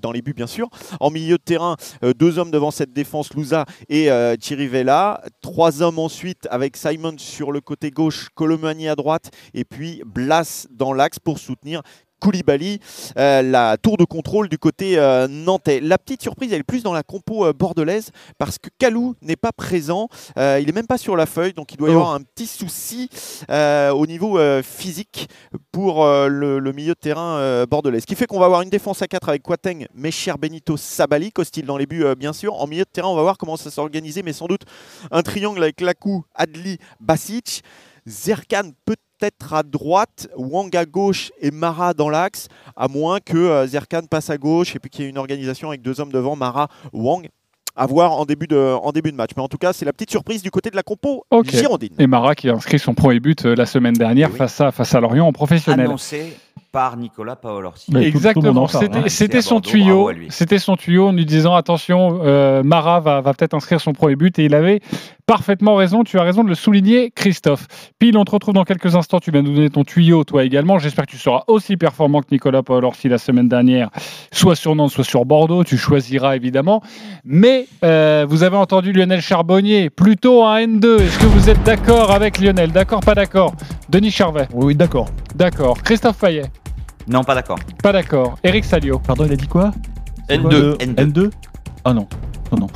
dans les buts bien sûr. En milieu de terrain, deux hommes devant cette défense, Louza et euh, Chirivella. Trois hommes ensuite avec Simon sur le côté gauche, Colomani à droite et puis Blas dans l'axe pour soutenir Koulibaly, euh, la tour de contrôle du côté euh, nantais. La petite surprise, elle est plus dans la compo euh, bordelaise parce que Kalou n'est pas présent. Il n'est même pas sur la feuille, donc il doit y Oh. avoir un petit souci au niveau physique pour le, le milieu de terrain bordelais. Ce qui fait qu'on va avoir une défense à 4 avec Quateng, Mecher, Benito, Sabali, Costil dans les buts, bien sûr. En milieu de terrain, on va voir comment ça s'organiser, mais sans doute un triangle avec Lakou, Adli, Basic. Zerkan peut-être à droite, Wang à gauche et Mara dans l'axe, à moins que euh, Zerkan passe à gauche et puis qu'il y ait une organisation avec deux hommes devant, Mara, Wang. À voir en début, de, en début de match. Mais en tout cas, c'est la petite surprise du côté de la compo girondine. Et Mara qui a inscrit son premier but euh, la semaine dernière face, à, face à Lorient en professionnel. Annoncé par Nicolas Paolorsi. Exactement, hein. c'était c'était son tuyau, c'était son tuyau en lui disant attention, euh, Mara va, va peut-être inscrire son premier but. Et il avait parfaitement raison, tu as raison de le souligner Christophe. Pile, on te retrouve dans quelques instants, tu viens nous donner ton tuyau toi également, j'espère que tu seras aussi performant que Nicolas Paolorsi la semaine dernière, soit sur Nantes, soit sur Bordeaux, tu choisiras évidemment, mais euh, vous avez entendu Lionel Charbonnier, plutôt un N2, est-ce que vous êtes d'accord avec Lionel? D'accord, pas d'accord? Denis Charvet? Oui, d'accord. D'accord. Christophe Fayet? Non, pas d'accord. Pas d'accord. Eric Salio Pardon, il a dit quoi? N2. N2 Ah non. Non, non.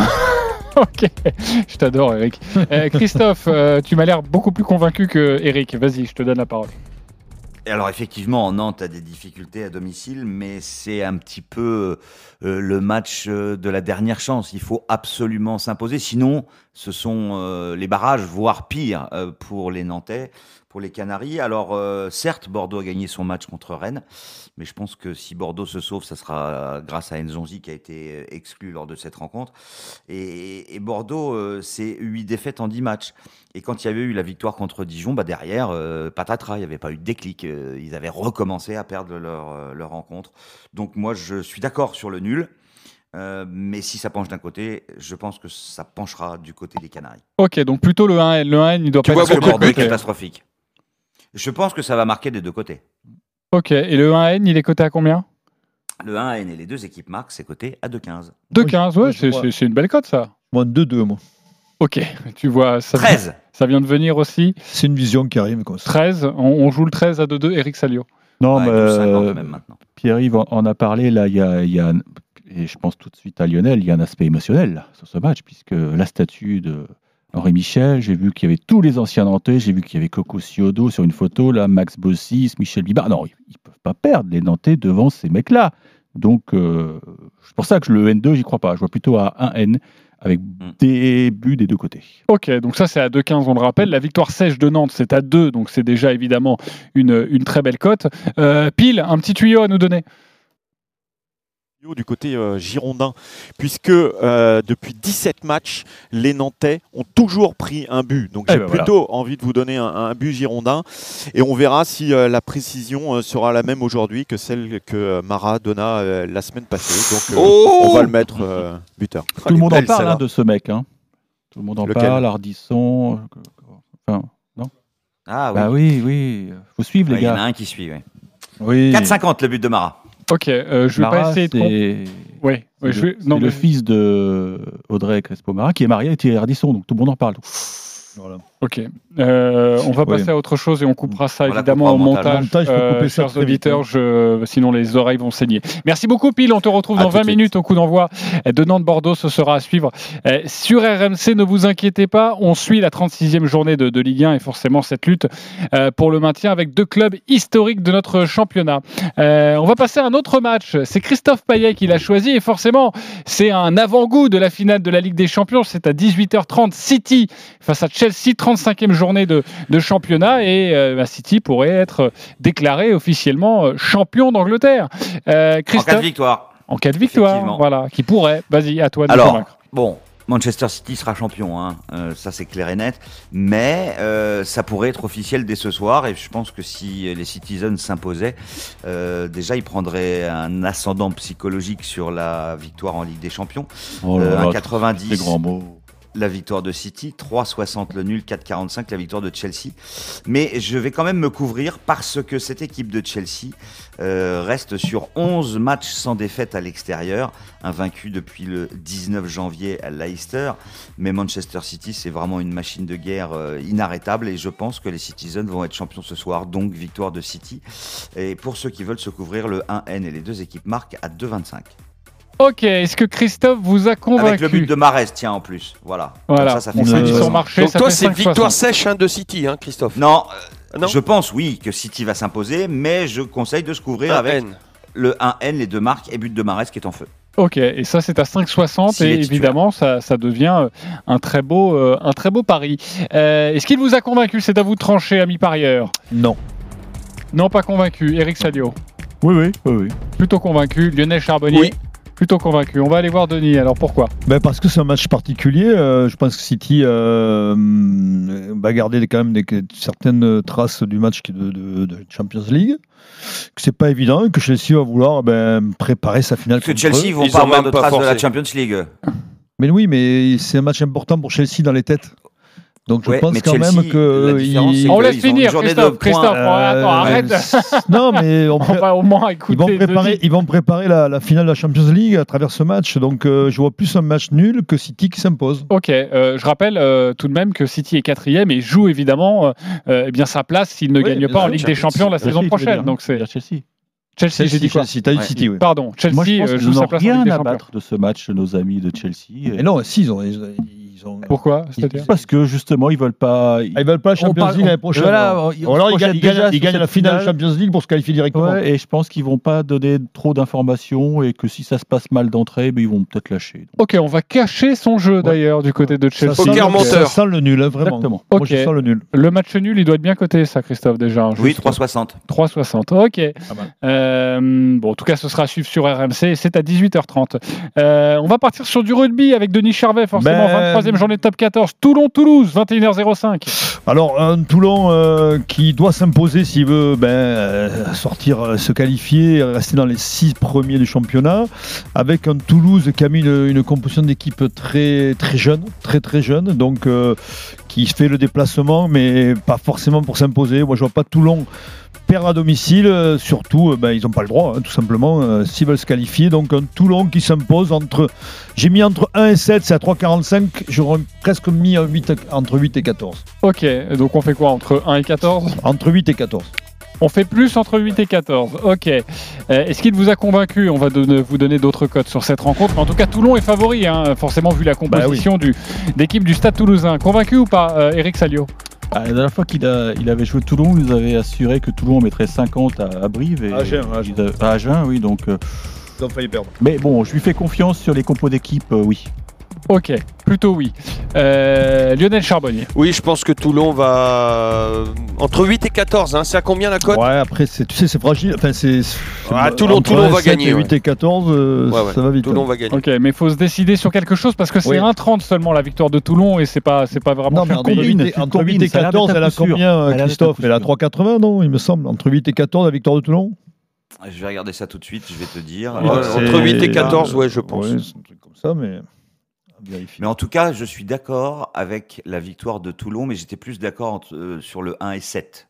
ok, je t'adore Eric. Euh, Christophe, euh, tu m'as l'air beaucoup plus convaincu que Eric. Vas-y, je te donne la parole. Et alors effectivement, Nantes a des difficultés à domicile, mais c'est un petit peu euh, le match de la dernière chance. Il faut absolument s'imposer, sinon ce sont euh, les barrages, voire pire, euh, pour les Nantais, pour les Canaries. Alors euh, certes, Bordeaux a gagné son match contre Rennes, mais je pense que si Bordeaux se sauve, ça sera grâce à Nzonzi qui a été euh, exclu lors de cette rencontre. Et, et Bordeaux, euh, c'est 8 défaites en 10 matchs. Et quand il y avait eu la victoire contre Dijon, bah derrière, euh, patatras, il n'y avait pas eu de déclic. Ils avaient recommencé à perdre leur, leur rencontre. Donc moi, je suis d'accord sur le nul. Euh, mais si ça penche d'un côté, je pense que ça penchera du côté des Canaries. Ok, donc plutôt le 1N. Le 1N, il doit pas Parce être que sur Bordeaux est côté. catastrophique. Je pense que ça va marquer des deux côtés. Ok, et le 1N, il est coté à combien? Le 1N et les deux équipes marquent, c'est coté à 2,15. 2,15, ouais, c'est- c'est une belle cote ça. Moi, 2-2, moi. Ok, tu vois, ça, 13. ça vient de venir aussi. C'est une vision qui arrive comme ça. 13, on, on joue le 13 à 2-2, Eric Salio. Non, Ouais, mais 12,50 euh, même maintenant. Pierre-Yves en- en a parlé, là, il y a, il y a- et je pense tout de suite à Lionel, il y a un aspect émotionnel là, sur ce match, puisque la statue de Henri Michel, j'ai vu qu'il y avait tous les anciens Nantais, j'ai vu qu'il y avait Coco Ciodo sur une photo, là, Max Bossis, Michel Bibard. Non, ils ne peuvent pas perdre les Nantais devant ces mecs-là. Donc, euh, c'est pour ça que le N2, j'y crois pas. Je vois plutôt à 1 N avec des buts des deux côtés. Ok, donc ça c'est à 2,15, on le rappelle. La victoire sèche de Nantes, c'est à 2, donc c'est déjà évidemment une, une très belle cote. Euh, pile, un petit tuyau à nous donner. Du côté euh, girondin, puisque euh, depuis 17 matchs, les Nantais ont toujours pris un but. Donc Eh j'ai ben voilà. plutôt envie de vous donner un, un but girondin, et on verra si euh, la précision euh, sera la même aujourd'hui que celle que Mara donna euh, la semaine passée. Donc euh, Oh on va le mettre euh, buteur. Tout le monde en parle hein, de ce mec. hein. Tout le monde en Lequel parle, Ardisson. Enfin, non? Ah oui. Bah oui, oui. Faut suivre, Ouais, les Il y en gars. a un qui suit, oui. Oui. 4,50 le but de Marat. Ok, euh, je vais Marat, pas essayer de. c'est- Ouais, je le, vais- non, c'est le fils de Audrey Crespo-Mara qui est marié à Thierry Ardisson, donc tout le monde en parle. Voilà. Ok. Euh, on va Oui. passer à autre chose et on coupera ça évidemment au montage. montage. Euh, couper ça chers auditeurs, hein. je... sinon les oreilles vont saigner. Merci beaucoup, Pile. On te retrouve À dans tout 20 de suite. minutes au coup d'envoi de Nantes-Bordeaux. Ce sera à suivre euh, sur RMC. Ne vous inquiétez pas, on suit la 36e journée de, de Ligue 1 et forcément cette lutte euh, pour le maintien avec deux clubs historiques de notre championnat. On va passer à un autre match. C'est Christophe Payet qui l'a choisi et forcément, c'est un avant-goût de la finale de la Ligue des Champions. C'est à 18h30 City face à Chelsea, 35e journée de, de championnat et euh, bah, City pourrait être déclaré officiellement euh, champion d'Angleterre. Euh, En cas de victoire. en cas de victoire, voilà, qui pourrait. Vas-y, à toi de Alors, convaincre. bon, Manchester City sera champion, hein, euh, ça c'est clair et net, mais euh, ça pourrait être officiel dès ce soir, et je pense que si les Citizens s'imposaient, euh, déjà ils prendraient un ascendant psychologique sur la victoire en Ligue des Champions. Oh là Euh, là, un 90. Des grands mots. La victoire de City, 3,60 le nul, 4,45 la victoire de Chelsea. Mais je vais quand même me couvrir parce que cette équipe de Chelsea euh, reste sur 11 matchs sans défaite à l'extérieur, invaincu depuis le 19 janvier à Leicester. Mais Manchester City, c'est vraiment une machine de guerre euh, inarrêtable et je pense que les Citizens vont être champions ce soir, donc victoire de City. Et pour ceux qui veulent se couvrir, le 1N et les deux équipes marquent à 2,25. Ok, est-ce que Christophe vous a convaincu Avec le but de Marès, tiens, en plus. Voilà. Comme Voilà, ça, ça fait on cinq a dit soixante. sur marché, Donc ça toi, c'est 5,60. victoire sèche hein, de City, hein, Christophe Non, euh, Non je pense oui que City va s'imposer, mais je conseille de se couvrir Un avec N. le 1N, les deux marques et but de Marès qui est en feu. Ok, et ça c'est à 5,60 S'il et évidemment ça, ça devient euh, un très beau, euh, un très beau pari. Euh, Est-ce qu'il vous a convaincu? C'est à vous de trancher, ami parieur. Non. Non, pas convaincu. Eric Sadio, Oui, oui, oui, oui. plutôt convaincu. Lionel Charbonnier, Oui. Plutôt convaincu. On va aller voir Denis. Alors pourquoi? Ben Parce que c'est un match particulier. Euh, je pense que City euh, va garder quand même des, certaines traces du match de, de, de Champions League. Que c'est pas évident et que Chelsea va vouloir ben, préparer sa finale. Parce que Chelsea vont pas avoir de traces de la Champions League. Mais oui, mais c'est un match important pour Chelsea dans les têtes. Donc je pense quand même que il... on laisse finir Christophe. Christophe, euh, arrête. non mais on, on va au moins écouter. Ils vont préparer, ils vont préparer la, la, finale de la Champions League à travers ce match. Donc euh, je vois plus un match nul que City qui s'impose. Ok, euh, je rappelle euh, tout de même que City est quatrième et joue évidemment eh bien sa place s'il ne oui, gagne pas en Ligue des Champions la saison prochaine. Donc c'est Chelsea. Chelsea, j'ai dit quoi Chelsea, dit City, oui. Pardon, Chelsea Moi, je pense joue sa place en Ligue des rien à battre de ce match, nos amis de Chelsea. Mais non, si, ils ont, ils ont, ils Pourquoi C'est-à-dire Parce que justement, ils veulent pas. Ah, ils veulent pas la On Champions parle- League l'année prochaine. voilà, alors. on- ils gagnent, ils déjà ils la finale de finale. Champions League pour se qualifier directement. Ouais, et je pense qu'ils vont pas donner trop d'informations et que si ça se passe mal d'entrée, ben, ils vont peut-être lâcher. Ok, on va cacher son jeu d'ailleurs du côté de Chelsea. Ça sent, ça sent le nul, hein, vraiment. Exactement. Moi, Ok. je sens le nul. Le match nul, il doit être bien coté, ça, Christophe, déjà. hein, Oui, juste. 3,60. 3,60. Ok. Euh, bon, en tout cas, ce sera à suivre sur RMC. C'est à 18h30. Euh, on va partir sur du rugby avec Denis Charvet, forcément. Ben- 23e journée de top 14. Toulon-Toulouse, 21h05. Alors, un Toulon euh, qui doit s'imposer s'il veut ben, euh, sortir, euh, se qualifier, rester dans les six premiers du championnat, avec un Toulouse qui a mis une, une composition d'équipe très, très jeune, très très jeune, donc qui fait le déplacement, mais pas forcément pour s'imposer. Moi, je vois pas Toulon perdre à domicile, surtout, euh, ben, ils n'ont pas le droit, hein, tout simplement, euh, s'ils veulent se qualifier. Donc, un Toulon qui s'impose entre. J'ai mis entre 1 et 7, c'est à 3,45. J'aurais presque mis un 8, entre 8 et 14. Ok, donc on fait quoi entre 1 et 14 Entre 8 et 14. On fait plus entre 8 et 14. Ok. Euh, Est-ce qu'il vous a convaincu? On va vous donner d'autres codes sur cette rencontre. Mais en tout cas, Toulon est favori, hein, forcément, vu la composition du d'équipe du Stade toulousain. Convaincu ou pas, euh, Eric Salio? Ah, la dernière fois qu'il il avait joué Toulon, il nous avait assuré que Toulon mettrait 50 à, à Brive. Et, À Agen, à Agen. ils a- à Agen, oui. Donc, euh, Ils ont failli perdre. mais bon, je lui fais confiance sur les compos d'équipe, euh, oui. Ok, plutôt oui. Euh, Lionel Charbonnier. Oui, je pense que Toulon va entre 8 et 14. Hein. C'est à combien la cote? Ouais, après, c'est- tu sais, c'est fragile. Enfin, c'est. Ah, Toulon- entre Toulon va 7 gagner, et 8 ouais. et 14, euh, Ouais, ouais. ça va vite. Toulon hein. va gagner. Ok, mais il faut se décider sur quelque chose parce que c'est Oui. 1,30 seulement la victoire de Toulon et c'est pas, c'est pas vraiment Non, mais entre payer. 8 combines, et, tu entre combines, 8 et ça a l'air 14, d'être elle a combien, Christophe Elle a sûr. 3,80, non Il me semble. Entre 8 et 14, la victoire de Toulon Je vais regarder ça tout de suite, je vais te dire. Euh, entre 8 et 14, ouais, je pense. Ouais, c'est un truc comme ça, mais. Vérifier. Mais en tout cas, je suis d'accord avec la victoire de Toulon, mais j'étais plus d'accord entre- euh, sur le 1 et 7.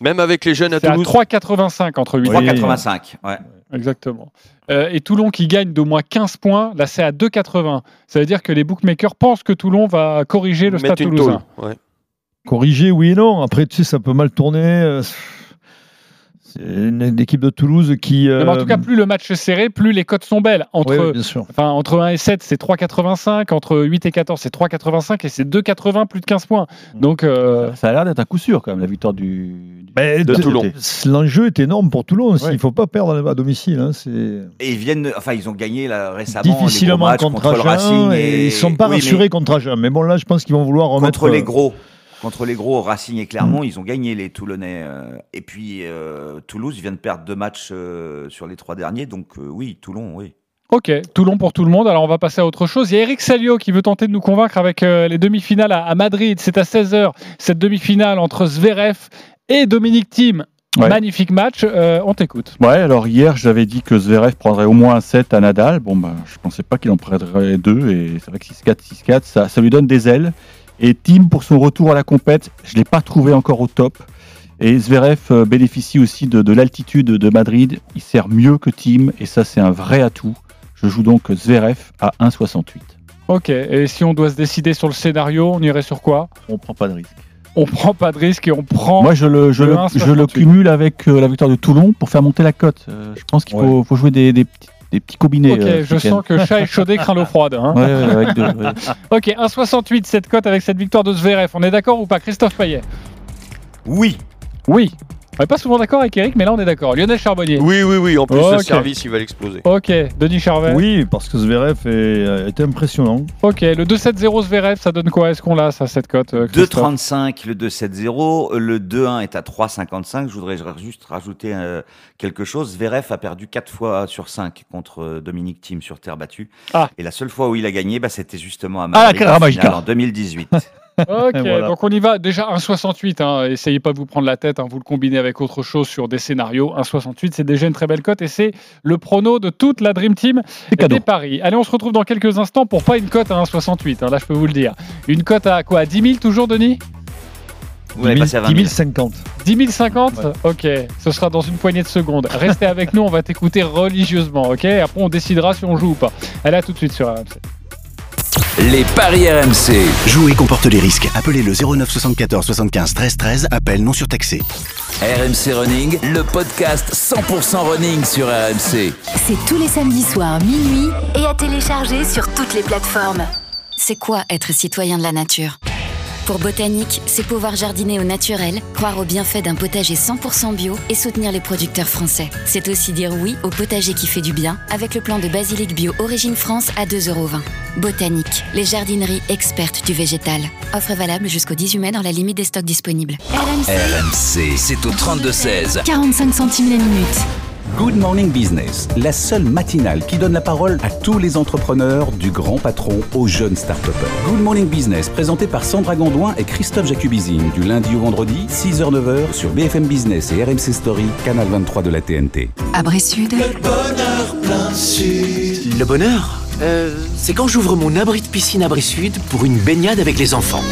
Même avec les jeunes à Toulouse. 3,85 entre 8 et 3,85. Ouais. Exactement. Euh, et Toulon qui gagne d'au moins 15 points, là c'est à 2,80. Ça veut dire que les bookmakers pensent que Toulon va corriger le Mettre stade toulousain. Ouais. Corriger, oui et non. Après, tu sais, ça peut mal tourner. Euh, C'est une équipe de Toulouse qui. Non, mais en euh, tout cas, plus le match est serré, plus les cotes sont belles. Entre, oui, oui, bien sûr. enfin, entre 1 et 7, c'est 3,85. Entre 8 et 14, c'est 3,85. Et c'est 2,80, plus de 15 points. Donc, euh, Ça a l'air d'être un coup sûr quand même, la victoire du, De Toulon. L'enjeu est énorme pour Toulon. Ouais. Il ne faut pas perdre à domicile. hein, Et ils viennent, enfin, ils ont gagné là, récément difficilement les gros matchs contre, contre, le. Racing. et Et... ils ne sont pas Oui, mais rassurés contre Agen. Mais bon, là, je pense qu'ils vont vouloir remettre. Contre les euh, gros. Contre les gros, Racing et Clermont, ils ont gagné les Toulonnais. euh, et puis euh, Toulouse vient de perdre deux matchs euh, sur les trois derniers. Donc euh, oui, Toulon, oui. ok, Toulon pour tout le monde. Alors, on va passer à autre chose. Il y a Eric Salio qui veut tenter de nous convaincre avec euh, les demi-finales à, à Madrid. C'est à 16h, cette demi-finale entre Zverev et Dominique Thiem. Ouais. Magnifique match. Euh, on t'écoute. Ouais, alors hier, j'avais dit que Zverev prendrait au moins un 7 à Nadal. Bon, bah, je pensais pas qu'il en prendrait deux. Et c'est vrai que 6-4, 6-4, ça, ça lui donne des ailes. Et Tim, pour son retour à la compète, je l'ai pas trouvé encore au top. Et Zverev euh, bénéficie aussi de, de l'altitude de Madrid. Il sert mieux que Tim. Et ça, c'est un vrai atout. Je joue donc Zverev à 1,68. Ok, et si on doit se décider sur le scénario, on irait sur quoi? On prend pas de risque. On prend pas de risque et on prend. Moi, je le, je le le, 1,68. je le cumule avec euh, la victoire de Toulon pour faire monter la cote. Euh, je pense qu'il faut, faut jouer des, des petits, des petits combinés. Ok, euh, je sens que chat échaudé craint l'eau froide. hein. Ouais, ouais, avec deux, ouais. Ok, 1,68 cette cote avec cette victoire de Zverev. On est d'accord ou pas, Christophe Payet? Oui. Oui. On n'est pas souvent d'accord avec Eric, mais là on est d'accord. Lionel Charbonnier. Oui, oui, oui. En plus, le service, il va l'exploser. Ok, Denis Charvet. Oui, parce que Zverev est, est impressionnant. Ok, le 2-7-0 Zverev, ça donne quoi? Est-ce qu'on l'a, ça, cette cote euh, Christophe? 2,35 le 2,70. euh, Le 2,1 est à 3,55. Je voudrais juste rajouter euh, quelque chose. Zverev a perdu 4 fois sur 5 contre euh, Dominique Thiem sur terre battue. Ah. Et la seule fois où il a gagné, bah, c'était justement à Ah, Madrid, la en 2018. Ok, voilà. donc on y va. Déjà 1,68. Hein. Essayez pas de vous prendre la tête. hein. Vous le combinez avec autre chose sur des scénarios. 1,68, c'est déjà une très belle cote et c'est le prono de toute la Dream Team des paris. Allez, on se retrouve dans quelques instants pour pas une cote à 1,68. hein. Là, je peux vous le dire. Une cote à quoi? À 10 000 toujours, Denis? Vous allez passer à 20 10 000. 050. 10 050 Ok, ce sera dans une poignée de secondes. Restez avec nous, on va t'écouter religieusement, ok? Après, on décidera si on joue ou pas. Allez, à tout de suite sur RMC. Les paris RMC. Jouer comporte les risques. Appelez le 09 74 75 13 13. Appel non surtaxé. RMC Running, le podcast 100% running sur RMC. C'est tous les samedis soirs, minuit et à télécharger sur toutes les plateformes. C'est quoi être citoyen de la nature? Pour Botanique, c'est pouvoir jardiner au naturel, croire aux bienfaits d'un potager 100% bio et soutenir les producteurs français. C'est aussi dire oui au potager qui fait du bien avec le plan de basilic bio Origine France à 2,20€. Botanique, les jardineries expertes du végétal. Offre valable jusqu'au 18 mai dans la limite des stocks disponibles. RMC, RMC, c'est au 32-16. 45 centimes la minute. Good Morning Business, la seule matinale qui donne la parole à tous les entrepreneurs, du grand patron aux jeunes start Good Morning Business, présenté par Sandra Gondouin et Christophe Jacubizine, du lundi au vendredi, 6h-9h, sur BFM Business et RMC Story, canal 23 de la TNT. À Bressude, Le bonheur euh, C'est quand j'ouvre mon abri de piscine abri sud pour une baignade avec les enfants.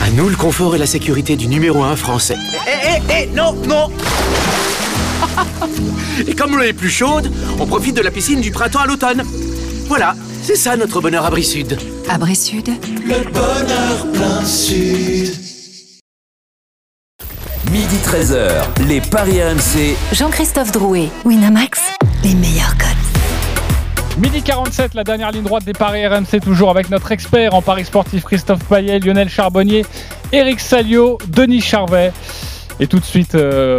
À nous le confort et la sécurité du numéro 1 français. Eh, eh, eh, non, non Et comme l'eau est plus chaude, on profite de la piscine du printemps à l'automne. Voilà, c'est ça notre bonheur abri sud. à Le bonheur plein sud. Midi 13h, les paris RMC. Jean-Christophe Drouet, Winamax, les meilleurs cotes. Midi 47, la dernière ligne droite des paris RMC, toujours avec notre expert en paris sportif Christophe Payet, Lionel Charbonnier, Eric Salio, Denis Charvet. Et tout de suite, euh,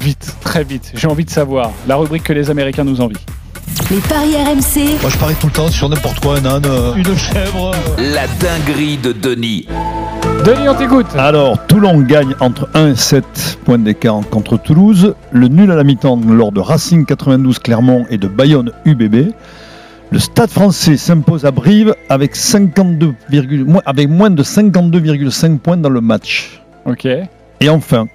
vite, très vite, j'ai envie de savoir la rubrique que les Américains nous envient. Les paris RMC, Moi, je parie tout le temps sur n'importe quoi, un âne, euh, une chèvre. La dinguerie de Denis. Denis, on t'écoute. Alors, Toulon gagne entre 1 et 7 points d'écart contre Toulouse. Le nul à la mi-temps lors de Racing 92 Clermont et de Bayonne UBB. Le Stade français s'impose à Brive avec, 52, mo- avec moins de 52,5 points dans le match. Ok. Et enfin,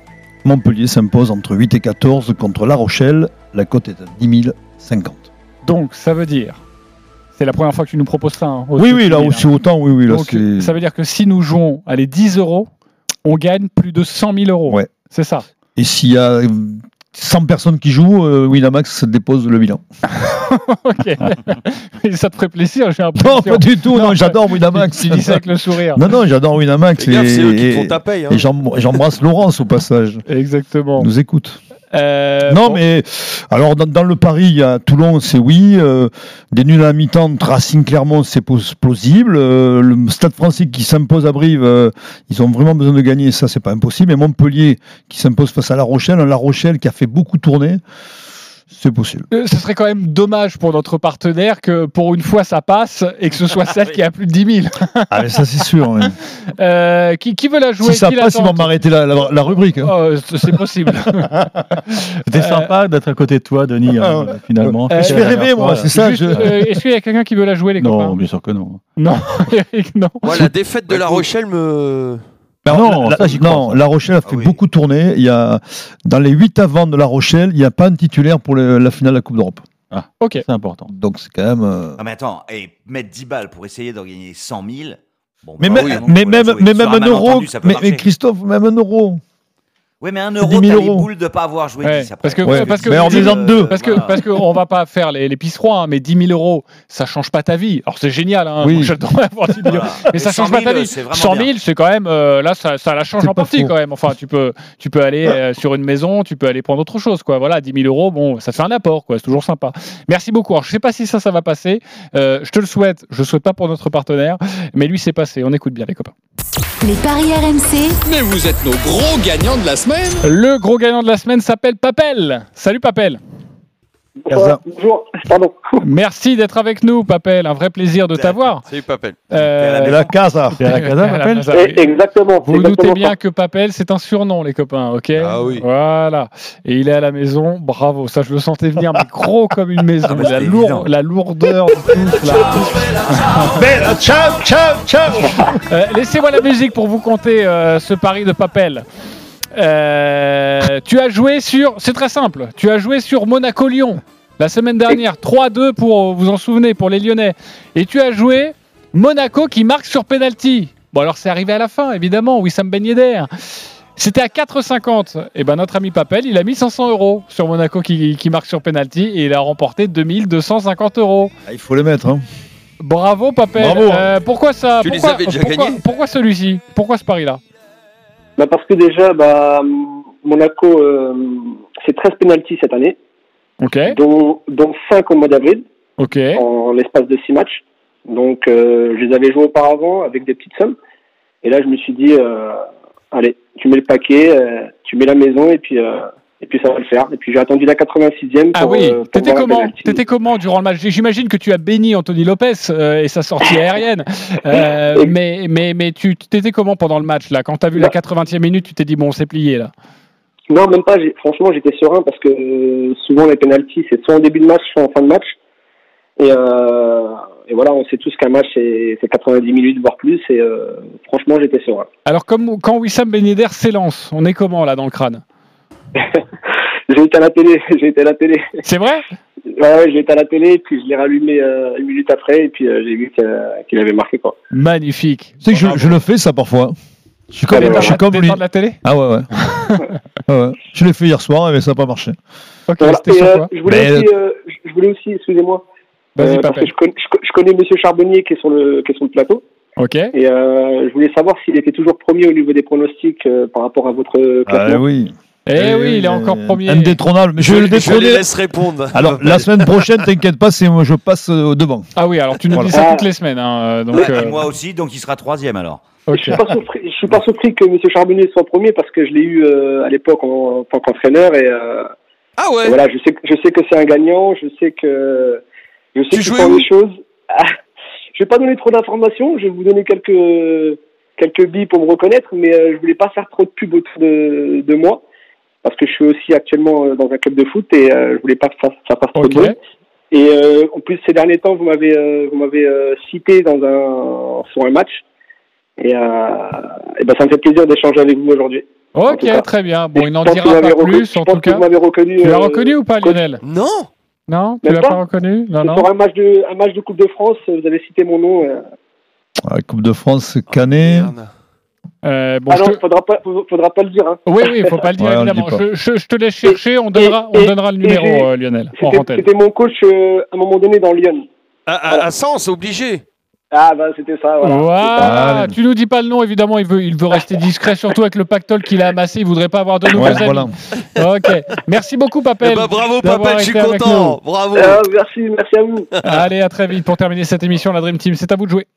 Montpellier s'impose entre 8 et 14 contre La Rochelle. La cote est à 10 050. Donc, ça veut dire. C'est la première fois que tu nous proposes ça. hein, Oui, oui, là aussi autant, oui, oui. Là, Donc, c'est- ça veut dire que si nous jouons à les 10 euros, on gagne plus de 100 000 euros. Ouais. C'est ça. Et s'il y a euh, 100 personnes qui jouent, euh, Winamax dépose le bilan. ok. Ça te ferait plaisir, j'ai un Non, pas du tout, non, j'adore Winamax. Tu dis ça avec le sourire. Non, non, j'adore Winamax. C'est eux qui font ta paye, hein. Et j'embrasse Laurence au passage. Exactement. Il nous écoute. Euh, non, bon. mais alors dans, dans le Paris, il y a Toulon, c'est oui. euh, des nuls à la mi-temps, Racing Clermont, c'est plausible. euh, le Stade français qui s'impose à Brive, euh, ils ont vraiment besoin de gagner, ça, c'est pas impossible. Et Montpellier qui s'impose face à La Rochelle, un La Rochelle qui a fait beaucoup tourner, c'est possible. Euh, Ce serait quand même dommage pour notre partenaire que pour une fois ça passe et que ce soit celle qui a plus de 10 000. Ah, mais ça, c'est sûr. ouais. Euh, qui, qui veut la jouer? Si ça Qui passe, ils vont m'arrêter la, la- la rubrique. hein. Oh, c'est possible. C'était sympa d'être à côté de toi, Denis, hein, finalement. Euh, je fais rêver, moi, c'est ça. Je- euh, Est-ce qu'il y a quelqu'un qui veut la jouer, les Non, copains? bien sûr que non. Non, Eric, non. Moi, la défaite de La Rochelle me. Alors, Non, la, ça, j'y la- crois, non, ça. La Rochelle a fait beaucoup tourner. Il y a, dans les 8 avant de La Rochelle, il n'y a pas un titulaire pour le- la finale de la Coupe d'Europe. Ah, ok. C'est important. Donc c'est quand même. euh, Ah, mais attends, et mettre 10 balles pour essayer d'en gagner 100 000. Bon, Mais, bah même- oui, non, mais même, mais un euro, mais Christophe, même un euro. Ouais, mais un euro, 10 000 t'as les euros. boules de pas avoir joué Ouais, 10 après. parce que, Ouais, parce que, mais en disant deux. Parce que, parce que on va pas faire les, les pisserois, hein, mais 10 000 euros, ça change pas ta vie. Alors c'est génial, hein, Oui. j'adorerais avoir 10 000 euros, mais Mais ça 100 change pas 000, ta vie. c'est vraiment 100 000, bien. c'est quand même, euh, là, ça, ça la change en pas partie faux. quand même. Enfin, tu peux, tu peux aller euh, sur une maison, tu peux aller prendre autre chose, quoi. Voilà, 10 000 euros, bon, ça fait un apport, quoi. C'est toujours sympa. Merci beaucoup. Alors, je sais pas si ça, ça va passer. Euh, je te le souhaite. Je le souhaite pas pour notre partenaire, mais lui, c'est passé. On écoute bien, les copains. Les paris RMC. Mais vous êtes nos gros gagnants de la semaine. Le gros gagnant de la semaine s'appelle Papel. Salut Papel. Bonjour, pardon. Merci d'être avec nous, Papel. Un vrai plaisir de t'avoir. Salut Papel. Euh, la casa. La casa, Papel Eh, Exactement. Vous exactement doutez ça. bien que Papel, c'est un surnom, les copains, ok Ah oui. Voilà. Et il est à la maison, bravo. Ça, je le sentais venir, mais gros comme une maison. Ah la, c'était lour- évident. la lourdeur du tout, là. Bella, ciao, ciao, ciao. Euh, Laissez-moi la musique pour vous compter euh, ce pari de Papel. Euh, tu as joué sur. C'est très simple. Tu as joué sur Monaco-Lyon la semaine dernière. 3-2 pour. Vous en souvenez, pour les Lyonnais. Et tu as joué Monaco qui marque sur penalty. Bon, alors c'est arrivé à la fin, évidemment. Wissam Ben Yedder. C'était à 4,50. Et ben notre ami Papel, il a mis 500 euros sur Monaco qui, qui marque sur penalty et il a remporté 2250 euros. Ah, il faut les mettre. Hein. Bravo Papel. Bravo. Euh, pourquoi ça Tu les pourquoi, avais déjà pourquoi celui-ci? Pourquoi ce pari-là? Bah, parce que déjà, bah, Monaco, euh, c'est 13 pénalties cette année, Ok. dont, dont 5 au mois d'avril, en l'espace de 6 matchs. Donc, euh, je les avais joués auparavant avec des petites sommes. Et là, je me suis dit, euh, allez, tu mets le paquet, euh, tu mets la maison, et puis, euh, et puis ça va le faire. Et puis, j'ai attendu la 86e pour, Ah oui. euh, T'étais comment. T'étais comment durant le match? J'imagine que tu as béni Anthony Lopez euh, et sa sortie aérienne. Euh, mais mais mais tu t'étais comment pendant le match là? Quand t'as vu la 80e minute, tu t'es dit bon, c'est plié là. Non, même pas. Franchement, j'étais serein parce que euh, souvent les pénalties, c'est soit en début de match, soit en fin de match. Et, et voilà, on sait tous qu'un match, c'est c'est 90 minutes, voire plus. Et franchement, j'étais serein. Alors comme quand Wissam Ben Yedder s'élance, on est comment là dans le crâne? J'ai été à la télé. J'ai été à la télé. C'est vrai? Ouais, ouais, j'ai été à la télé, puis je l'ai rallumé euh, une minute après, et puis euh, j'ai vu qu'il avait marqué quoi. Magnifique. Tu sais que je, je le fais ça parfois. Je suis comme, je suis comme lui. de la télé? Ah ouais, ouais. Ouais. Je l'ai fait hier soir, mais ça n'a pas marché. Ok, Voilà. c'était Et, sur euh, quoi? je voulais Mais- aussi, euh, je- voulais aussi, excusez-moi, Vas-y, euh, parce que je, connais- je co- je connais Monsieur Charbonnier qui est sur le, qui est sur le plateau. Ok. Et euh, je voulais savoir s'il était toujours premier au niveau des pronostics euh, par rapport à votre classement. Ah oui. Eh oui, il est encore premier. Indétrônable. Mais je, vais le je les détrôner. laisse répondre. Alors, la semaine prochaine, t'inquiète pas, c'est moi, je passe euh, au devant. Ah oui, alors tu nous Voilà. dis ça toutes les semaines. hein, euh, donc, Ouais, euh, et moi aussi, donc il sera troisième alors. Je suis pas surpris, je suis pas surpris que Monsieur Charbonnier soit premier parce que je l'ai eu euh, à l'époque en, en tant qu'entraîneur et, euh, Ah ouais et voilà, je sais, que- je sais que c'est un gagnant, je sais que je sais Tu jouais où des choses. Ah, je vais pas donner trop d'informations, je vais vous donner quelques quelques billes pour me reconnaître, mais euh, je voulais pas faire trop de pub autour de, de moi parce que je suis aussi actuellement euh, dans un club de foot et euh, je voulais pas que ça, ça fasse trop de bruit. Et euh, en plus, ces derniers temps, vous m'avez euh, vous m'avez euh, cité dans un sur un match. Et, euh, et ben, ça me fait plaisir d'échanger avec vous aujourd'hui. Ok, très bien. Bon, Et il n'en dira vous m'avez pas reconnu- plus, je en pense tout que cas. Vous m'avez reconnu. Tu l'as euh, reconnu ou pas, Lionel? Non Non, tu l'as pas reconnu? Non, non. Pour un match de un match de Coupe de France, vous avez cité mon nom. euh. Ah, Coupe de France, Canet. Euh, bon, ah non, te- faudra pas, faudra pas le dire. Hein. Oui, oui, il faut pas le dire Ouais, on le évidemment. Je, je- je te laisse chercher, on donnera, et- on donnera le numéro, euh, Lionel, en C'était mon coach euh, à un moment donné dans Lyon. À, à, à Sens, obligé. Ah bah c'était ça. Voilà. Voilà, Ah, tu nous dis pas le nom, évidemment, il veut, il veut rester discret, surtout avec le pactole qu'il a amassé, il voudrait pas avoir de Ouais, voilà. Ok, merci beaucoup, Papel. Eh ben, bravo Papel, je suis content. Bravo. Euh, merci, merci à vous. Allez, à très vite pour terminer cette émission, la Dream Team, c'est à vous de jouer.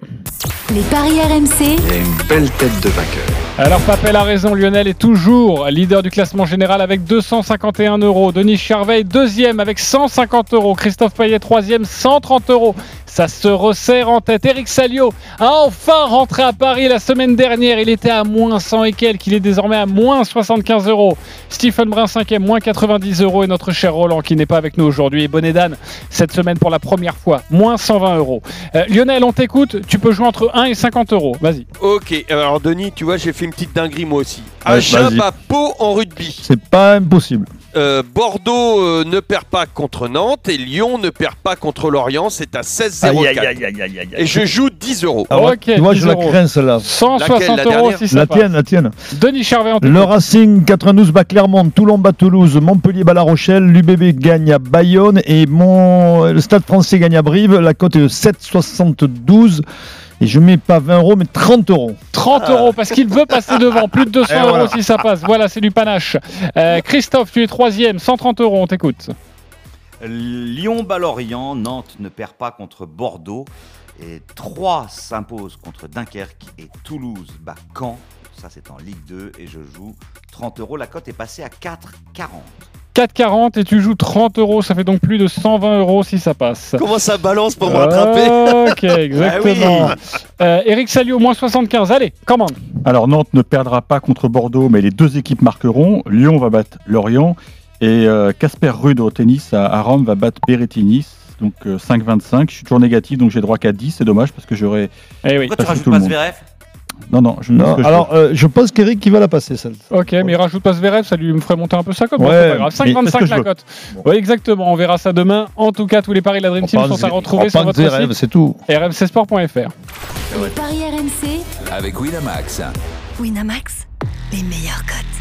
Les paris RMC. Il a une belle tête de vainqueur. Alors Papel a raison, Lionel est toujours leader du classement général avec 251 euros. Denis Charvet deuxième avec 150 euros. Christophe Payet troisième 130 euros. Ça se resserre en tête. Eric Salio a enfin rentré à Paris la semaine dernière. Il était à moins 100 et quelques. Il est désormais à moins 75 euros. Stephen Brun cinquième, moins 90 euros. Et notre cher Roland qui n'est pas avec nous aujourd'hui. Et Bonnet Dan cette semaine pour la première fois, moins 120 euros. Euh, Lionel, on t'écoute. Tu peux jouer entre 1 et 50 euros. Vas-y. Ok, alors Denis, tu vois, j'ai fait une petite dinguerie moi aussi. Ouais, Agen vas-y. bat Pau en rugby. C'est pas impossible. Euh, Bordeaux euh, ne perd pas contre Nantes et Lyon ne perd pas contre Lorient. C'est à 16,04. Et je joue 10 euros. Ah ouais, Ok, tu vois, 10 je la crains celle-là. 160 Laquelle, la euros si ça La passe. tienne, la tienne. Denis Charvet en Le Racing 92 bat Clermont, Toulon bat Toulouse, Montpellier bat La Rochelle, l'UBB gagne à Bayonne et mon... le Stade français gagne à Brive. La cote est de 7,72 et je mets pas 20 euros mais 30 euros. 30 euros parce qu'il veut passer devant. Plus de 200 Et euros si ça passe. Voilà, c'est du panache. Euh, Christophe, tu es troisième, 130 euros, on t'écoute. Lyon bat Lorient, Nantes ne perd pas contre Bordeaux. Et 3 s'impose contre Dunkerque et Toulouse bat Caen. Ça, c'est en Ligue 2 et je joue 30 euros. La cote est passée à 4,40. 4,40 et tu joues 30 euros, ça fait donc plus de 120 euros si ça passe. Comment ça balance pour me rattraper Ok, exactement. Euh, Eric Salio, moins 75. Allez, commande. Alors Nantes ne perdra pas contre Bordeaux, mais les deux équipes marqueront. Lyon va battre Lorient et euh, Casper Rude au tennis à, à Rome va battre Berrettini. Donc euh, 5-25. Je suis toujours négatif, donc j'ai droit qu'à 10. C'est dommage parce que j'aurais. Eh oui. Pourquoi tu rajoutes tout pas le monde. Non, non. Je, Non, que je- alors, euh, je pense qu'Eric qui va la passer, celle Ok, mais il rajoute pas Zverev, ça lui me ferait monter un peu ça comme Ouais, c'est pas grave. mais est-ce 5,25 que je la cote. Oui, exactement, on verra ça demain. En tout cas, tous les paris de la Dream Team sont à retrouver sur votre Zverev, site c'est tout. rmcsport.fr. Les paris RMC, Avec Winamax. Winamax, les meilleurs codes.